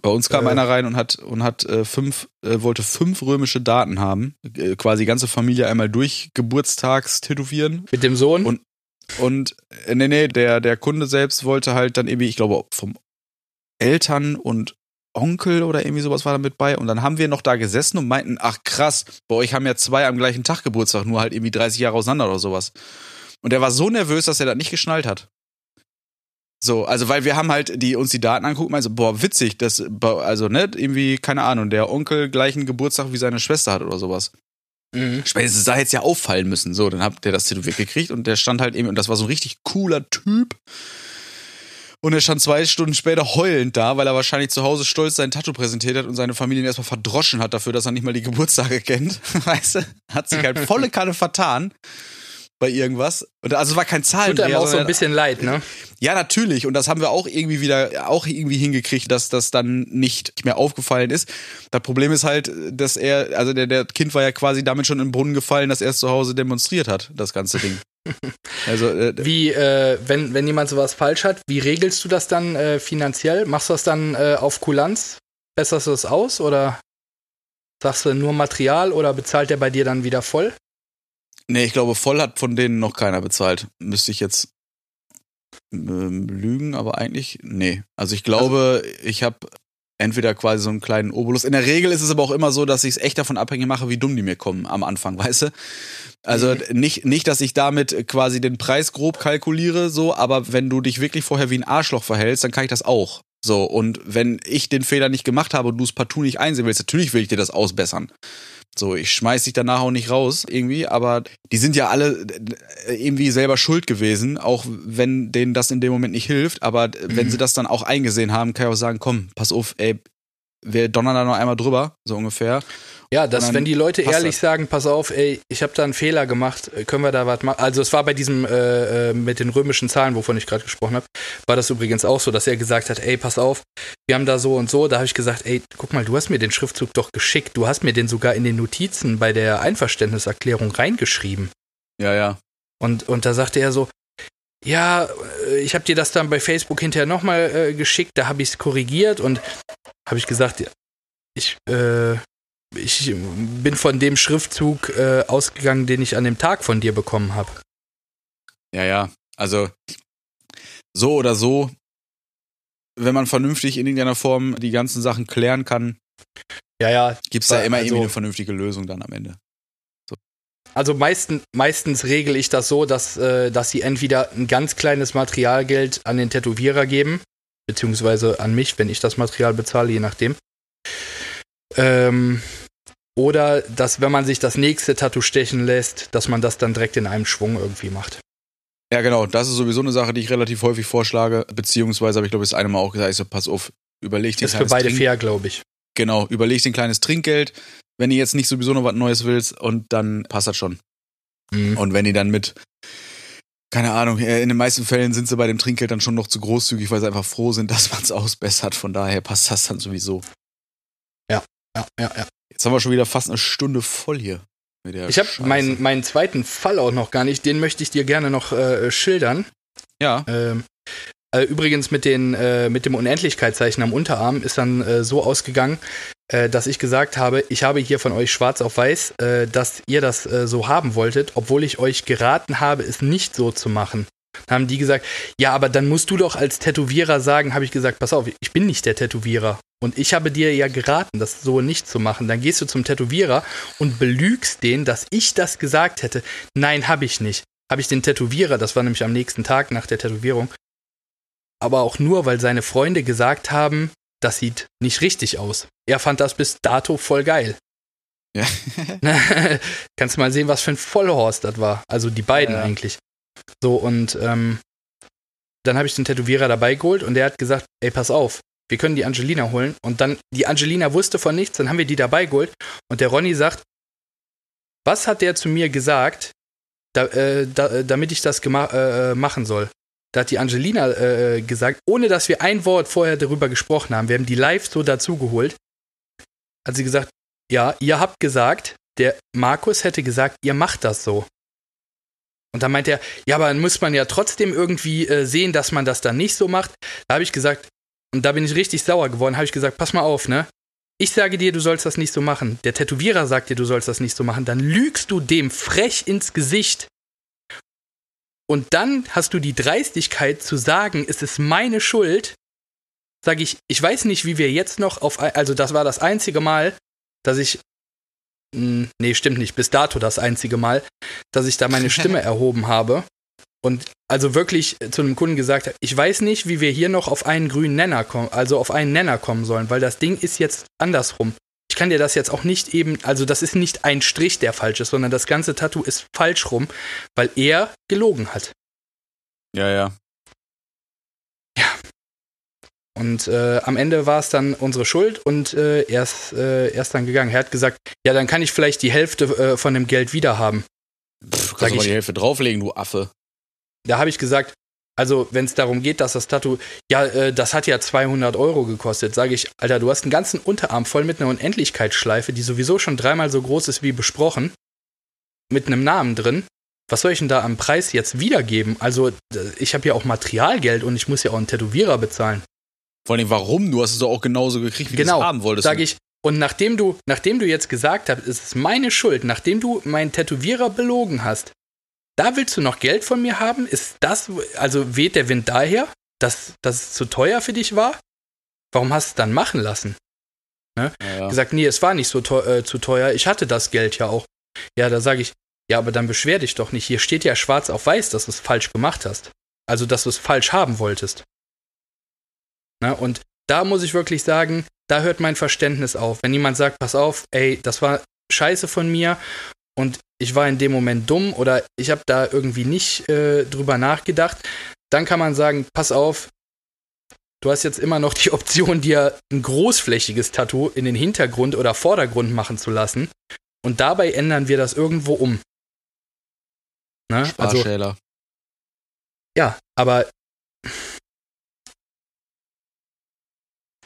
Bei uns kam Äh. einer rein und hat und hat äh, fünf, äh, wollte fünf römische Daten haben, äh, quasi ganze Familie einmal durch Geburtstags tätowieren. Mit dem Sohn. Und- Und äh, nee, nee, der, der Kunde selbst wollte halt dann irgendwie, ich glaube, vom Eltern und Onkel oder irgendwie sowas war da mit bei. Und dann haben wir noch da gesessen und meinten, ach krass, bei euch haben ja zwei am gleichen Tag Geburtstag, nur halt irgendwie 30 Jahre auseinander oder sowas. Und er war so nervös, dass er das nicht geschnallt hat. So, also weil wir haben halt die uns die Daten angucken, also boah, witzig, das also ne, irgendwie keine Ahnung, der Onkel gleichen Geburtstag wie seine Schwester hat oder sowas. mhm. Spätestens da hätte es ja auffallen müssen. So, dann hat der das tätowiert gekriegt und der stand halt eben, und das war so ein richtig cooler Typ. Und er stand zwei Stunden später heulend da, weil er wahrscheinlich zu Hause stolz sein Tattoo präsentiert hat und seine Familie ihn erstmal verdroschen hat dafür, dass er nicht mal die Geburtstage kennt. Weißt du? Hat sich halt volle Kanne vertan bei irgendwas. Und also es war kein Tut Zahlendreher. einem auch so ein bisschen leid, ne? ja, natürlich. Und das haben wir auch irgendwie wieder, auch irgendwie hingekriegt, dass das dann nicht mehr aufgefallen ist. Das Problem ist halt, dass er, also der, der Kind war ja quasi damit schon in den Brunnen gefallen, dass er es zu Hause demonstriert hat, das ganze Ding. Also, äh, Wie, äh, wenn, wenn jemand sowas falsch hat, wie regelst du das dann äh, finanziell? Machst du das dann äh, auf Kulanz? Besserst du das aus oder sagst du nur Material oder bezahlt der bei dir dann wieder voll? Nee, ich glaube, voll hat von denen noch keiner bezahlt. Müsste ich jetzt ähm, lügen, aber eigentlich, nee. Also ich glaube, ich habe entweder quasi so einen kleinen Obolus. In der Regel ist es aber auch immer so, dass ich es echt davon abhängig mache, wie dumm die mir kommen am Anfang, weißt du? Also Mhm. nicht, nicht, dass ich damit quasi den Preis grob kalkuliere, so, aber wenn du dich wirklich vorher wie ein Arschloch verhältst, dann kann ich das auch. So, und wenn ich den Fehler nicht gemacht habe und du es partout nicht einsehen willst, natürlich will ich dir das ausbessern. So, ich schmeiß dich danach auch nicht raus, irgendwie, aber die sind ja alle äh, irgendwie selber schuld gewesen, auch wenn denen das in dem Moment nicht hilft. Aber wenn sie das dann auch eingesehen haben, kann ich auch sagen, komm, pass auf, ey, wir donnern da noch einmal drüber, so ungefähr. Ja, dass wenn die Leute ehrlich das. sagen, pass auf, ey, ich habe da einen Fehler gemacht, äh, können wir da was machen? Also es war bei diesem äh, äh, mit den römischen Zahlen, wovon ich gerade gesprochen habe, war das übrigens auch so, dass er gesagt hat, ey, pass auf, wir haben da so und so. Da habe ich gesagt, ey, guck mal, du hast mir den Schriftzug doch geschickt, du hast mir den sogar in den Notizen bei der Einverständniserklärung reingeschrieben. Ja, ja. Und, und da sagte er so, ja, äh, ich habe dir das dann bei Facebook hinterher nochmal äh, geschickt, da habe ich es korrigiert und habe ich gesagt, ich, äh, ich bin von dem Schriftzug äh, ausgegangen, den ich an dem Tag von dir bekommen habe. Ja, ja. Also so oder so, wenn man vernünftig in irgendeiner Form die ganzen Sachen klären kann, Ja, ja. gibt's da immer Also- irgendwie eine vernünftige Lösung dann am Ende. Also meisten, meistens regel ich das so, dass, äh, dass sie entweder ein ganz kleines Materialgeld an den Tätowierer geben, beziehungsweise an mich, wenn ich das Material bezahle, je nachdem. Ähm, oder dass, wenn man sich das nächste Tattoo stechen lässt, dass man das dann direkt in einem Schwung irgendwie macht. Ja, genau. Das ist sowieso eine Sache, die ich relativ häufig vorschlage. Beziehungsweise habe ich, glaube ich, das eine Mal auch gesagt, ich so, pass auf, überleg dir Ist für beide Trink- fair, glaube ich. Genau, überleg dir ein kleines Trinkgeld, wenn du jetzt nicht sowieso noch was Neues willst und dann passt das schon. Mhm. Und wenn die dann mit, keine Ahnung, äh, in den meisten Fällen sind sie bei dem Trinkgeld dann schon noch zu großzügig, weil sie einfach froh sind, dass man es ausbessert. Von daher passt das dann sowieso. Ja, ja, ja. Jetzt haben wir schon wieder fast eine Stunde voll hier. Ich habe meinen, meinen zweiten Fall auch noch gar nicht, den möchte ich dir gerne noch äh, schildern. Ja, Ähm, äh, übrigens mit, den, äh, mit dem Unendlichkeitszeichen am Unterarm ist dann äh, so ausgegangen, dass ich gesagt habe, ich habe hier von euch schwarz auf weiß, äh, dass ihr das äh, so haben wolltet, obwohl ich euch geraten habe, es nicht so zu machen. Dann haben die gesagt, ja, aber dann musst du doch als Tätowierer sagen, habe ich gesagt, pass auf, ich bin nicht der Tätowierer. Und ich habe dir ja geraten, das so nicht zu machen. Dann gehst du zum Tätowierer und belügst den, dass ich das gesagt hätte. Nein, habe ich nicht. Habe ich den Tätowierer, das war nämlich am nächsten Tag nach der Tätowierung, aber auch nur, weil seine Freunde gesagt haben, das sieht nicht richtig aus. Er fand das bis dato voll geil. Ja. Kannst mal sehen, was für ein Vollhorst das war. Also die beiden Ja. eigentlich. So, und ähm, dann habe ich den Tätowierer dabei geholt und der hat gesagt, ey, pass auf, wir können die Angelina holen. Und dann, die Angelina wusste von nichts, dann haben wir die dabei geholt. Und der Ronny sagt, was hat der zu mir gesagt, da, äh, da, äh, damit ich das äh, äh, machen soll? Da hat die Angelina äh, gesagt, ohne dass wir ein Wort vorher darüber gesprochen haben, wir haben die live so dazugeholt, hat sie gesagt, ja, ihr habt gesagt, der Markus hätte gesagt, ihr macht das so. Und dann meint er, ja, aber dann muss man ja trotzdem irgendwie äh, sehen, dass man das dann nicht so macht. Da habe ich gesagt, und da bin ich richtig sauer geworden, habe ich gesagt, pass mal auf, ne? Ich sage dir, du sollst das nicht so machen. Der Tätowierer sagt dir, du sollst das nicht so machen. Dann lügst du dem frech ins Gesicht. Und dann hast du die Dreistigkeit zu sagen, es ist meine Schuld. Sage ich, ich weiß nicht, wie wir jetzt noch auf, ein- also das war das einzige Mal, dass ich, mh, nee, stimmt nicht, bis dato das einzige Mal, dass ich da meine Stimme erhoben habe und also wirklich zu einem Kunden gesagt habe, ich weiß nicht, wie wir hier noch auf einen grünen Nenner kommen, also auf einen Nenner kommen sollen, weil das Ding ist jetzt andersrum. Ich kann dir das jetzt auch nicht eben, also das ist nicht ein Strich, der falsch ist, sondern das ganze Tattoo ist falsch rum, weil er gelogen hat. ja, ja. Und äh, am Ende war es dann unsere Schuld und äh, er, ist, äh, er ist dann gegangen. Er hat gesagt, ja, dann kann ich vielleicht die Hälfte äh, von dem Geld wieder haben. Pff, kannst du mal die Hälfte drauflegen, du Affe. Da habe ich gesagt, also wenn es darum geht, dass das Tattoo, ja, äh, das hat ja 200 Euro gekostet, sage ich, Alter, du hast einen ganzen Unterarm voll mit einer Unendlichkeitsschleife, die sowieso schon dreimal so groß ist wie besprochen, mit einem Namen drin. Was soll ich denn da am Preis jetzt wiedergeben? Also, ich habe ja auch Materialgeld und ich muss ja auch einen Tätowierer bezahlen. Vor allem, warum? Du hast es doch auch genauso gekriegt, wie Genau, du es haben wolltest. Sag ich, und nachdem du, nachdem du jetzt gesagt hast, es ist meine Schuld, nachdem du meinen Tätowierer belogen hast, da willst du noch Geld von mir haben? Ist das, also weht der Wind daher, dass, dass es zu teuer für dich war? Warum hast du es dann machen lassen? ja, ja. Gesagt, nee, es war nicht so teuer, äh, zu teuer, ich hatte das Geld ja auch. Ja, da sage ich, ja, aber dann beschwer dich doch nicht. Hier steht ja schwarz auf weiß, dass du es falsch gemacht hast. Also, dass du es falsch haben wolltest. Na, und da muss ich wirklich sagen, da hört mein Verständnis auf. Wenn jemand sagt, pass auf, ey, das war scheiße von mir und ich war in dem Moment dumm oder ich habe da irgendwie nicht äh, drüber nachgedacht, dann kann man sagen, pass auf, du hast jetzt immer noch die Option, dir ein großflächiges Tattoo in den Hintergrund oder Vordergrund machen zu lassen. Und dabei ändern wir das irgendwo um. Ne? Also, ja, aber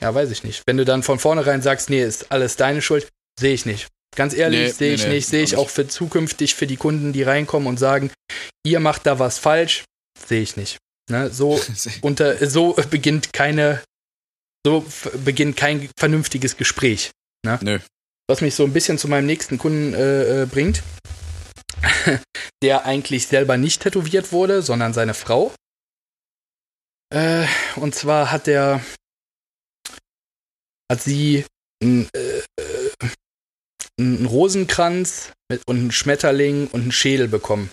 ja, weiß ich nicht. Wenn du dann von vornherein sagst, nee, ist alles deine Schuld, sehe ich nicht. Ganz ehrlich, nee, sehe ich nee, nicht. Sehe ich auch für zukünftig für die Kunden, die reinkommen und sagen, ihr macht da was falsch, sehe ich nicht. Ne? So, unter, so beginnt keine, so beginnt kein vernünftiges Gespräch. Ne? Nö. Was mich so ein bisschen zu meinem nächsten Kunden äh, äh bringt, der eigentlich selber nicht tätowiert wurde, sondern seine Frau. Äh, und zwar hat er, hat sie ein, äh, einen Rosenkranz und einen Schmetterling und einen Schädel bekommen.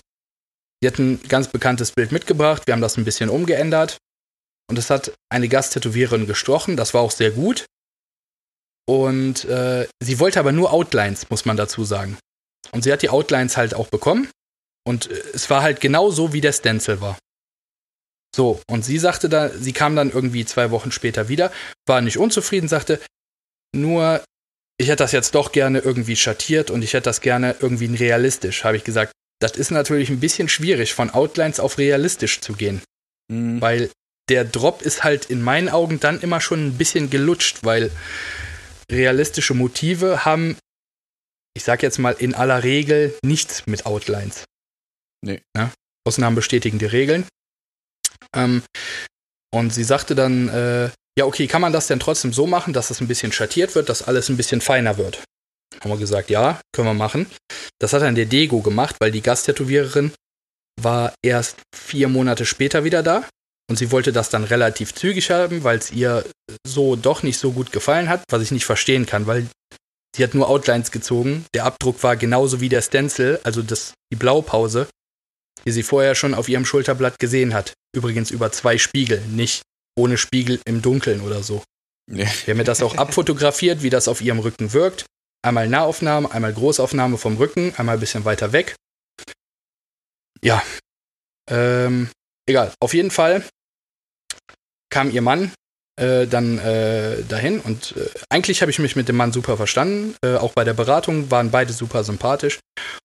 Sie hat ein ganz bekanntes Bild mitgebracht, wir haben das ein bisschen umgeändert. Und es hat eine Gasttätowiererin gestochen, das war auch sehr gut. Und äh, sie wollte aber nur Outlines, muss man dazu sagen. Und sie hat die Outlines halt auch bekommen. Und äh, es war halt genau so, wie der Stencil war. So, und sie sagte da, sie kam dann irgendwie zwei Wochen später wieder, war nicht unzufrieden, sagte, nur ich hätte das jetzt doch gerne irgendwie schattiert und ich hätte das gerne irgendwie realistisch, habe ich gesagt. Das ist natürlich ein bisschen schwierig, von Outlines auf realistisch zu gehen. Mhm. Weil der Drop ist halt in meinen Augen dann immer schon ein bisschen gelutscht, weil realistische Motive haben, ich sag jetzt mal, in aller Regel nichts mit Outlines. Nee. Ja? Ausnahmen bestätigen die Regeln. Ähm, und sie sagte dann, äh, ja, okay, kann man das denn trotzdem so machen, dass es ein bisschen schattiert wird, dass alles ein bisschen feiner wird? Haben wir gesagt, ja, können wir machen. Das hat dann der Dego gemacht, weil die Gasttätowiererin war erst vier Monate später wieder da und sie wollte das dann relativ zügig haben, weil es ihr so doch nicht so gut gefallen hat, was ich nicht verstehen kann, weil sie hat nur Outlines gezogen. Der Abdruck war genauso wie der Stencil, also das, die Blaupause, die sie vorher schon auf ihrem Schulterblatt gesehen hat. Übrigens über zwei Spiegel, nicht ohne Spiegel im Dunkeln oder so. Nee. Wir haben mir das auch abfotografiert, wie das auf ihrem Rücken wirkt. Einmal Nahaufnahme, einmal Großaufnahme vom Rücken, einmal ein bisschen weiter weg. Ja. Ähm, egal. Auf jeden Fall kam ihr Mann äh, dann äh, dahin und äh, eigentlich habe ich mich mit dem Mann super verstanden. Äh, auch bei der Beratung waren beide super sympathisch.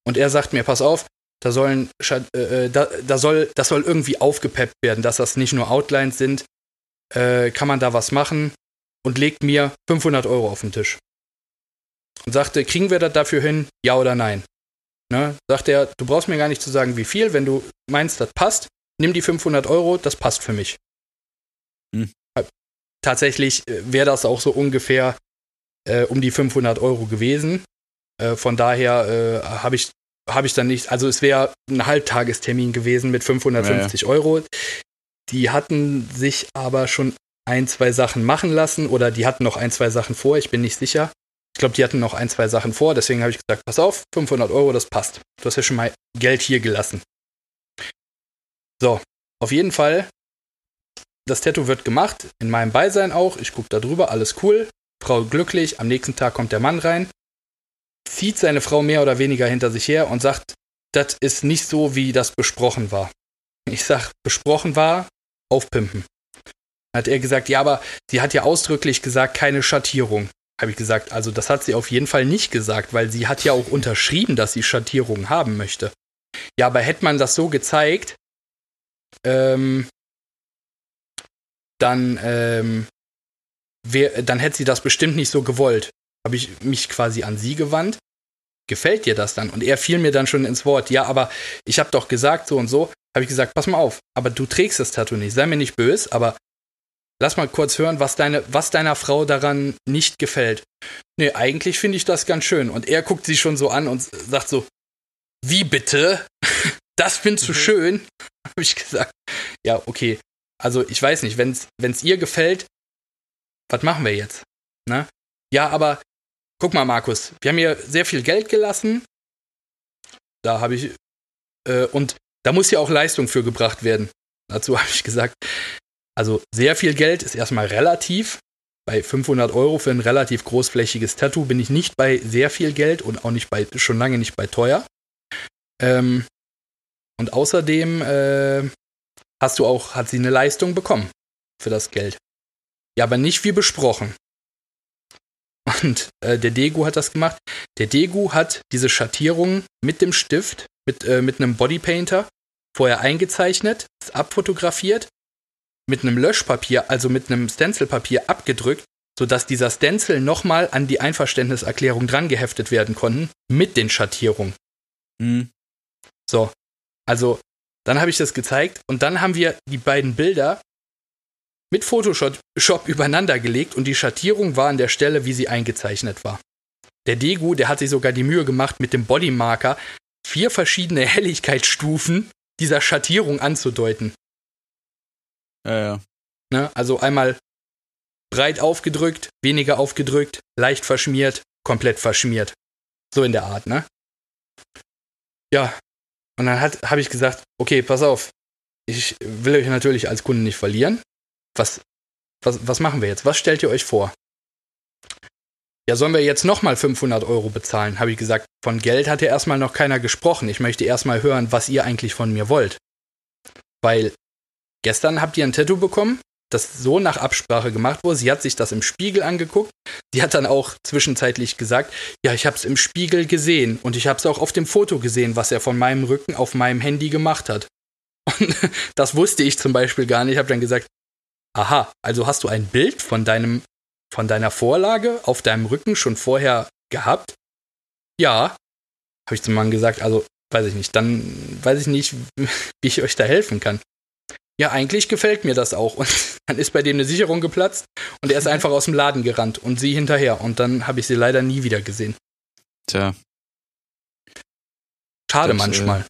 Und er sagt mir, pass auf, da sollen, äh, äh, da, da soll, das soll irgendwie aufgepeppt werden, dass das nicht nur Outlines sind, äh, kann man da was machen und legt mir 500 Euro auf den Tisch. Und sagte, kriegen wir das dafür hin, ja oder nein? Ne? Sagt er, du brauchst mir gar nicht zu sagen, wie viel, wenn du meinst, das passt, nimm die 500 Euro, das passt für mich. Hm. Tatsächlich äh, wäre das auch so ungefähr äh, um die 500 Euro gewesen. Äh, von daher äh, habe ich, hab ich dann nicht, also es wäre ein Halbtagestermin gewesen mit 550 ja, ja. Euro. Die hatten sich aber schon ein, zwei Sachen machen lassen oder die hatten noch ein, zwei Sachen vor, ich bin nicht sicher. Ich glaube, die hatten noch ein, zwei Sachen vor, deswegen habe ich gesagt, pass auf, 500 Euro, das passt. Du hast ja schon mal Geld hier gelassen. So, auf jeden Fall, das Tattoo wird gemacht, in meinem Beisein auch. Ich gucke da drüber, alles cool. Frau glücklich, am nächsten Tag kommt der Mann rein, zieht seine Frau mehr oder weniger hinter sich her und sagt, das ist nicht so, wie das besprochen war. Ich sag, besprochen war, aufpimpen. Hat er gesagt, ja, aber sie hat ja ausdrücklich gesagt, keine Schattierung. Habe ich gesagt, also das hat sie auf jeden Fall nicht gesagt, weil sie hat ja auch unterschrieben, dass sie Schattierungen haben möchte. Ja, aber hätte man das so gezeigt, ähm, dann, ähm, wär, dann hätte sie das bestimmt nicht so gewollt. Habe ich mich quasi an sie gewandt. Gefällt dir das dann? Und er fiel mir dann schon ins Wort. Ja, aber ich habe doch gesagt so und so habe ich gesagt, pass mal auf, aber du trägst das Tattoo nicht, sei mir nicht böse, aber lass mal kurz hören, was, deine, was deiner Frau daran nicht gefällt. Nee, eigentlich finde ich das ganz schön. Und er guckt sie schon so an und sagt so, wie bitte? Das findest du mhm. schön? Habe ich gesagt, ja, okay. Also ich weiß nicht, wenn es ihr gefällt, was machen wir jetzt? Ne? Ja, aber guck mal, Markus, wir haben hier sehr viel Geld gelassen. Da habe ich, äh, und da muss ja auch Leistung für gebracht werden. Dazu habe ich gesagt, also sehr viel Geld ist erstmal relativ. bei 500 Euro für ein relativ großflächiges Tattoo bin ich nicht bei sehr viel Geld und auch nicht bei, schon lange nicht bei teuer. Ähm, und außerdem äh, hast du auch, hat sie eine Leistung bekommen für das Geld. Ja, aber nicht wie besprochen. Und äh, der Degu hat das gemacht. Der Degu hat diese Schattierung mit dem Stift, mit, äh, mit einem Bodypainter vorher eingezeichnet, abfotografiert, mit einem Löschpapier, also mit einem Stencilpapier abgedrückt, sodass dieser Stencil nochmal an die Einverständniserklärung dran geheftet werden konnten, mit den Schattierungen. Mhm. So, also dann habe ich das gezeigt und dann haben wir die beiden Bilder mit Photoshop Shop übereinander gelegt und die Schattierung war an der Stelle, wie sie eingezeichnet war. Der Degu, der hat sich sogar die Mühe gemacht, mit dem Bodymarker vier verschiedene Helligkeitsstufen dieser Schattierung anzudeuten. Ja, ja. Ne? Also einmal breit aufgedrückt, weniger aufgedrückt, leicht verschmiert, komplett verschmiert. So in der Art, ne? Ja. Und dann habe ich gesagt, okay, pass auf. Ich will euch natürlich als Kunde nicht verlieren. Was, was, was machen wir jetzt? Was stellt ihr euch vor? Ja, sollen wir jetzt nochmal 500 Euro bezahlen? Habe ich gesagt, von Geld hat ja erstmal noch keiner gesprochen. Ich möchte erstmal hören, was ihr eigentlich von mir wollt. Weil gestern habt ihr ein Tattoo bekommen, das so nach Absprache gemacht wurde. Sie hat sich das im Spiegel angeguckt. Sie hat dann auch zwischenzeitlich gesagt, ja, ich habe es im Spiegel gesehen und ich habe es auch auf dem Foto gesehen, was er von meinem Rücken auf meinem Handy gemacht hat. Und das wusste ich zum Beispiel gar nicht. Ich habe dann gesagt, aha, also hast du ein Bild von deinem von deiner Vorlage auf deinem Rücken schon vorher gehabt? Ja, habe ich zum Mann gesagt. Also weiß ich nicht. Dann weiß ich nicht, wie ich euch da helfen kann. Ja, eigentlich gefällt mir das auch. Und dann ist bei dem eine Sicherung geplatzt und er ist einfach aus dem Laden gerannt und sie hinterher. Und dann habe ich sie leider nie wieder gesehen. Tja. Schade Das, manchmal. Äh,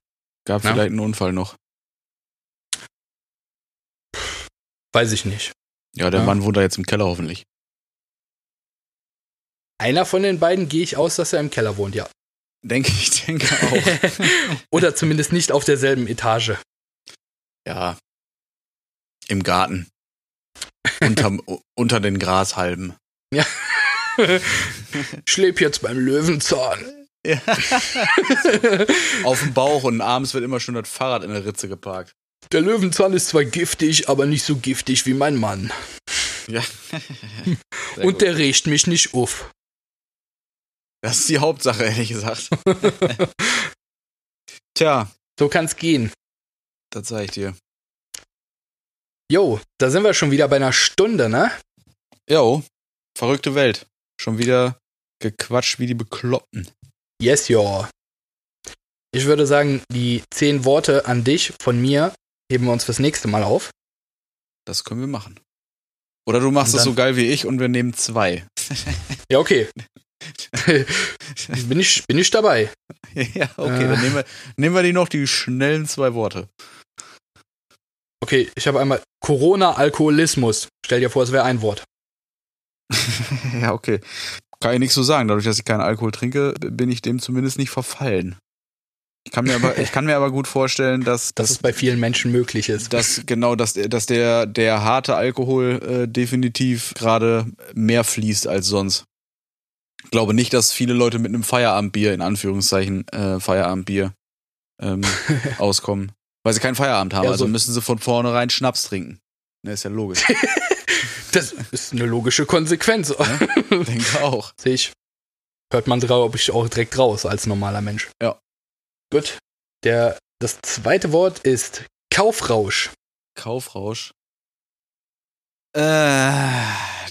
gab Ja. vielleicht einen Unfall noch. Weiß ich nicht. Ja, der Ja. Mann wohnt da jetzt im Keller hoffentlich. Einer von den beiden gehe ich aus, dass er im Keller wohnt, ja. Denke ich, denke auch. Oder zumindest nicht auf derselben Etage. ja. Im Garten. Unterm, unter den Grashalmen. Ich lebe jetzt beim Löwenzahn. Ja. Auf dem Bauch und abends wird immer schon das Fahrrad in der Ritze geparkt. Der Löwenzahn ist zwar giftig, aber nicht so giftig wie mein Mann. Ja. Und gut. der riecht mich nicht auf. das ist die Hauptsache, ehrlich gesagt. Tja, So kann's gehen. das sag ich dir. Jo, da sind wir schon wieder bei einer Stunde, ne? Jo, verrückte Welt. Schon wieder gequatscht wie die Bekloppten. Yes, jo. Ich würde sagen, die zehn Worte an dich von mir heben wir uns fürs nächste Mal auf. Das können wir machen. Oder du machst es so geil wie ich und wir nehmen zwei. Ja, okay. bin, ich, bin ich dabei. ja, okay, Äh. dann nehmen wir, nehmen wir die noch, die schnellen zwei Worte. Okay, ich habe einmal Corona-Alkoholismus. Stell dir vor, es wäre ein Wort. ja, okay. Kann ich nichts so sagen. Dadurch, dass ich keinen Alkohol trinke, bin ich dem zumindest nicht verfallen. Ich kann mir aber, ich kann mir aber gut vorstellen, dass, Dass es bei vielen Menschen möglich ist. dass genau, dass, dass der, der harte Alkohol äh, definitiv gerade mehr fließt als sonst. Ich glaube nicht, dass viele Leute mit einem Feierabendbier, in Anführungszeichen, äh, Feierabendbier, ähm, auskommen. Weil sie keinen Feierabend haben. Ja, also so- müssen sie von vornherein Schnaps trinken. Ne, ist ja logisch. Das ist eine logische Konsequenz. Denke auch. Sehe ich. Hört man drauf, ich auch direkt raus als normaler Mensch. Ja. Gut. Der, das zweite Wort ist Kaufrausch. Kaufrausch. Äh,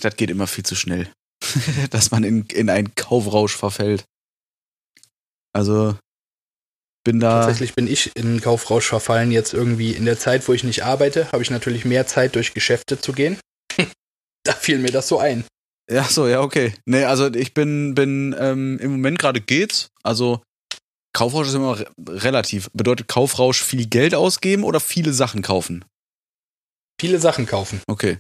das geht immer viel zu schnell. Dass man in, in einen Kaufrausch verfällt. Also, bin da. Tatsächlich bin ich in Kaufrausch verfallen. Jetzt irgendwie in der Zeit, wo ich nicht arbeite, habe ich natürlich mehr Zeit, durch Geschäfte zu gehen. da fiel mir das so ein. Ja, so, ja, okay. Nee, also ich bin, bin, ähm, im Moment gerade geht's. Also, Kaufrausch ist immer re relativ. Bedeutet Kaufrausch viel Geld ausgeben oder viele Sachen kaufen? Viele Sachen kaufen. Okay.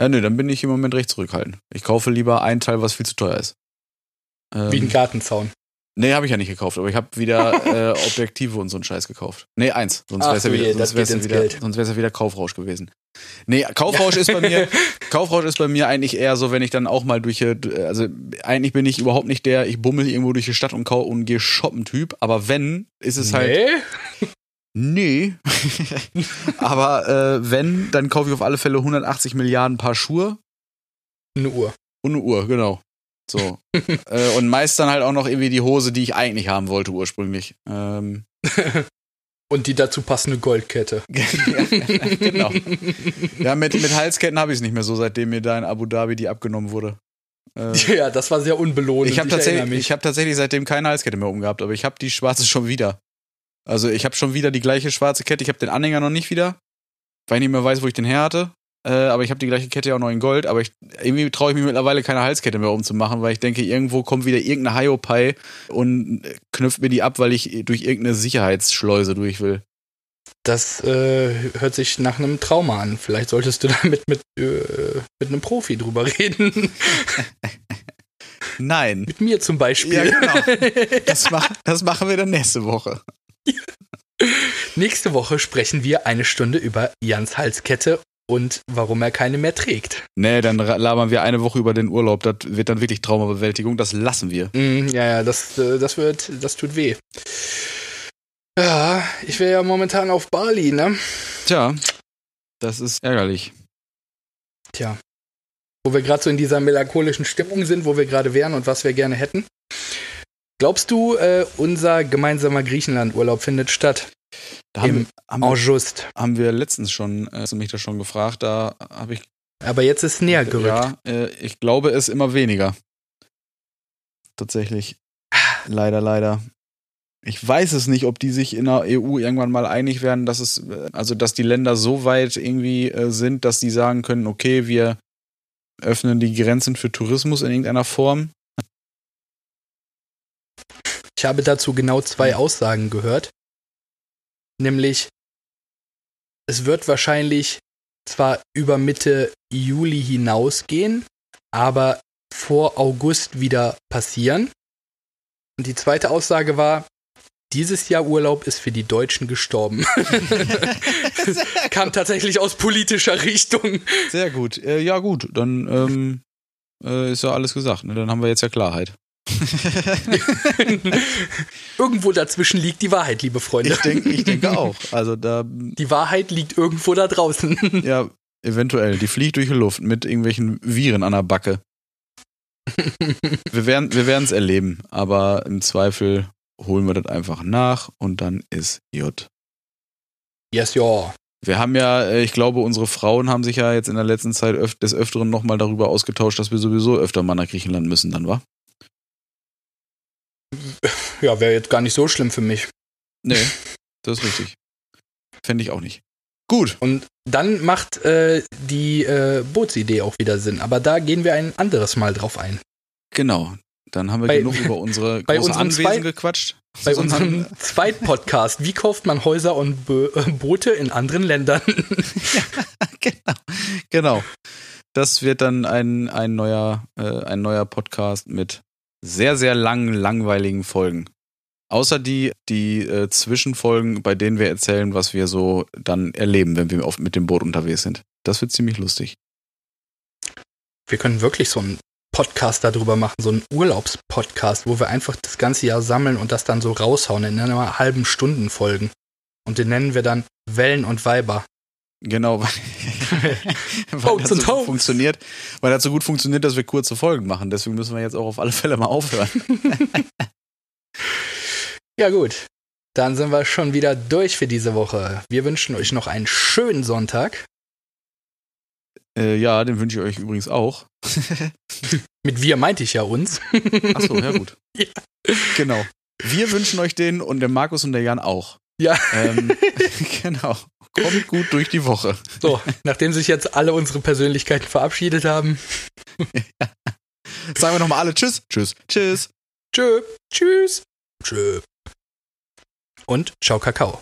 Ja, nö, dann bin ich im Moment recht zurückhaltend. Ich kaufe lieber ein Teil, was viel zu teuer ist. Ähm, Wie ein Gartenzaun. Nee, habe ich ja nicht gekauft, aber ich habe wieder äh, Objektive und so einen Scheiß gekauft. Nee, eins. Sonst wäre es ja wieder, sonst wär's ja wieder, Geld. sonst wär's ja wieder Kaufrausch gewesen. Nee, Kaufrausch ist bei mir, Kaufrausch ist bei mir eigentlich eher so, wenn ich dann auch mal durch, also eigentlich bin ich überhaupt nicht der, ich bummel irgendwo durch die Stadt und kau und gehe shoppen Typ, aber wenn, ist es halt, Nee. nee. aber äh, wenn, dann kaufe ich auf alle Fälle 180 Milliarden Paar Schuhe Eine Uhr. und eine Uhr, genau. So. äh, und meist dann halt auch noch irgendwie die Hose, die ich eigentlich haben wollte ursprünglich. Ähm, Und die dazu passende Goldkette. genau. Ja, mit, mit Halsketten habe ich es nicht mehr so, seitdem mir da in Abu Dhabi die abgenommen wurde. Äh, Ja, das war sehr unbelohnt. ich habe tatsächlich, ich hab tatsächlich seitdem keine Halskette mehr umgehabt, aber ich habe die schwarze schon wieder. Also ich habe schon wieder die gleiche schwarze Kette. Ich habe den Anhänger noch nicht wieder, weil ich nicht mehr weiß, wo ich den her hatte. Äh, aber ich habe die gleiche Kette ja auch noch in Gold. Aber ich, irgendwie traue ich mich mittlerweile keine Halskette mehr umzumachen, weil ich denke, irgendwo kommt wieder irgendeine Hiopai und knüpft mir die ab, weil ich durch irgendeine Sicherheitsschleuse durch will. Das äh, hört sich nach einem Trauma an. Vielleicht solltest du damit mit, äh, mit einem Profi drüber reden. Nein. mit mir zum Beispiel. Ja, genau. Das, mach, das machen wir dann nächste Woche. Nächste Woche sprechen wir eine Stunde über Jans Halskette und warum er keine mehr trägt. Nee, dann labern wir eine Woche über den Urlaub. Das wird dann wirklich Traumabewältigung. Das lassen wir. Mm, ja, ja, das, äh, das wird, das tut weh. Ja, ich wäre ja momentan auf Bali, ne? Tja, das ist ärgerlich. Tja. Wo wir gerade so in dieser melancholischen Stimmung sind, wo wir gerade wären und was wir gerne hätten. Glaubst du, äh, unser gemeinsamer Griechenland-Urlaub findet statt? Da haben, haben, wir, August. haben wir letztens schon, äh, hast du mich da schon gefragt, da habe ich, Aber jetzt ist näher gerückt. ja, äh, ich glaube es immer weniger. Tatsächlich. Leider, leider. Ich weiß es nicht, ob die sich in der EU irgendwann mal einig werden, dass es, äh, also dass die Länder so weit irgendwie sind, dass die sagen können, okay, wir öffnen die Grenzen für Tourismus in irgendeiner Form. Ich habe dazu genau zwei Aussagen gehört. Nämlich, es wird wahrscheinlich zwar über Mitte Juli hinausgehen, aber vor August wieder passieren. Und die zweite Aussage war, dieses Jahr Urlaub ist für die Deutschen gestorben. Kam tatsächlich aus politischer Richtung. Sehr gut. Äh, ja, gut, dann ähm, äh, ist ja alles gesagt. Ne? Dann haben wir jetzt ja Klarheit. irgendwo dazwischen liegt die Wahrheit, liebe Freunde. Ich, denk, ich denke auch. Also da, Die Wahrheit liegt irgendwo da draußen. ja, eventuell. Die fliegt durch die Luft mit irgendwelchen Viren an der Backe. Wir werden wir es erleben, aber im Zweifel holen wir das einfach nach und dann ist J. yes, ja. Wir haben ja, äh, ich glaube, unsere Frauen haben sich ja jetzt in der letzten Zeit öf des Öfteren nochmal darüber ausgetauscht, dass wir sowieso öfter mal nach Griechenland müssen, dann war? Ja, wäre jetzt gar nicht so schlimm für mich. Nee, das ist richtig. Fände ich auch nicht. Gut. Und dann macht äh, die äh, Bootsidee auch wieder Sinn. Aber da gehen wir ein anderes Mal drauf ein. Genau. Dann haben wir Bei- genug über unsere bei große unserem Anwesen zwei- gequatscht. Bei unserem Zweitpodcast. Wie kauft man Häuser und Bo äh, Boote in anderen Ländern? genau. genau. Das wird dann ein, ein, neuer, äh, ein neuer Podcast mit sehr, sehr langen, langweiligen Folgen. Außer die, die äh, Zwischenfolgen, bei denen wir erzählen, was wir so dann erleben, wenn wir auf, mit dem Boot unterwegs sind. Das wird ziemlich lustig. wir können wirklich so einen Podcast darüber machen, so einen Urlaubspodcast, wo wir einfach das ganze Jahr sammeln und das dann so raushauen in einer halben Stunden Folgen. Und den nennen wir dann Wellen und Weiber. Genau, weil, weil das so gut funktioniert, weil das so gut funktioniert, dass wir kurze Folgen machen. Deswegen müssen wir jetzt auch auf alle Fälle mal aufhören. Ja gut, dann sind wir schon wieder durch für diese Woche. Wir wünschen euch noch einen schönen Sonntag. Äh, ja, den wünsche ich euch übrigens auch. Mit wir meinte ich ja uns. Achso, ja gut. Ja. Genau. Wir wünschen euch den und der Markus und der Jan auch. Ja. Ähm, genau. Kommt gut durch die Woche. So, nachdem sich jetzt alle unsere Persönlichkeiten verabschiedet haben. Sagen wir nochmal alle Tschüss. Tschüss. Tschüss. Tschö. Tschüss. Tschö. Und ciao Kakao.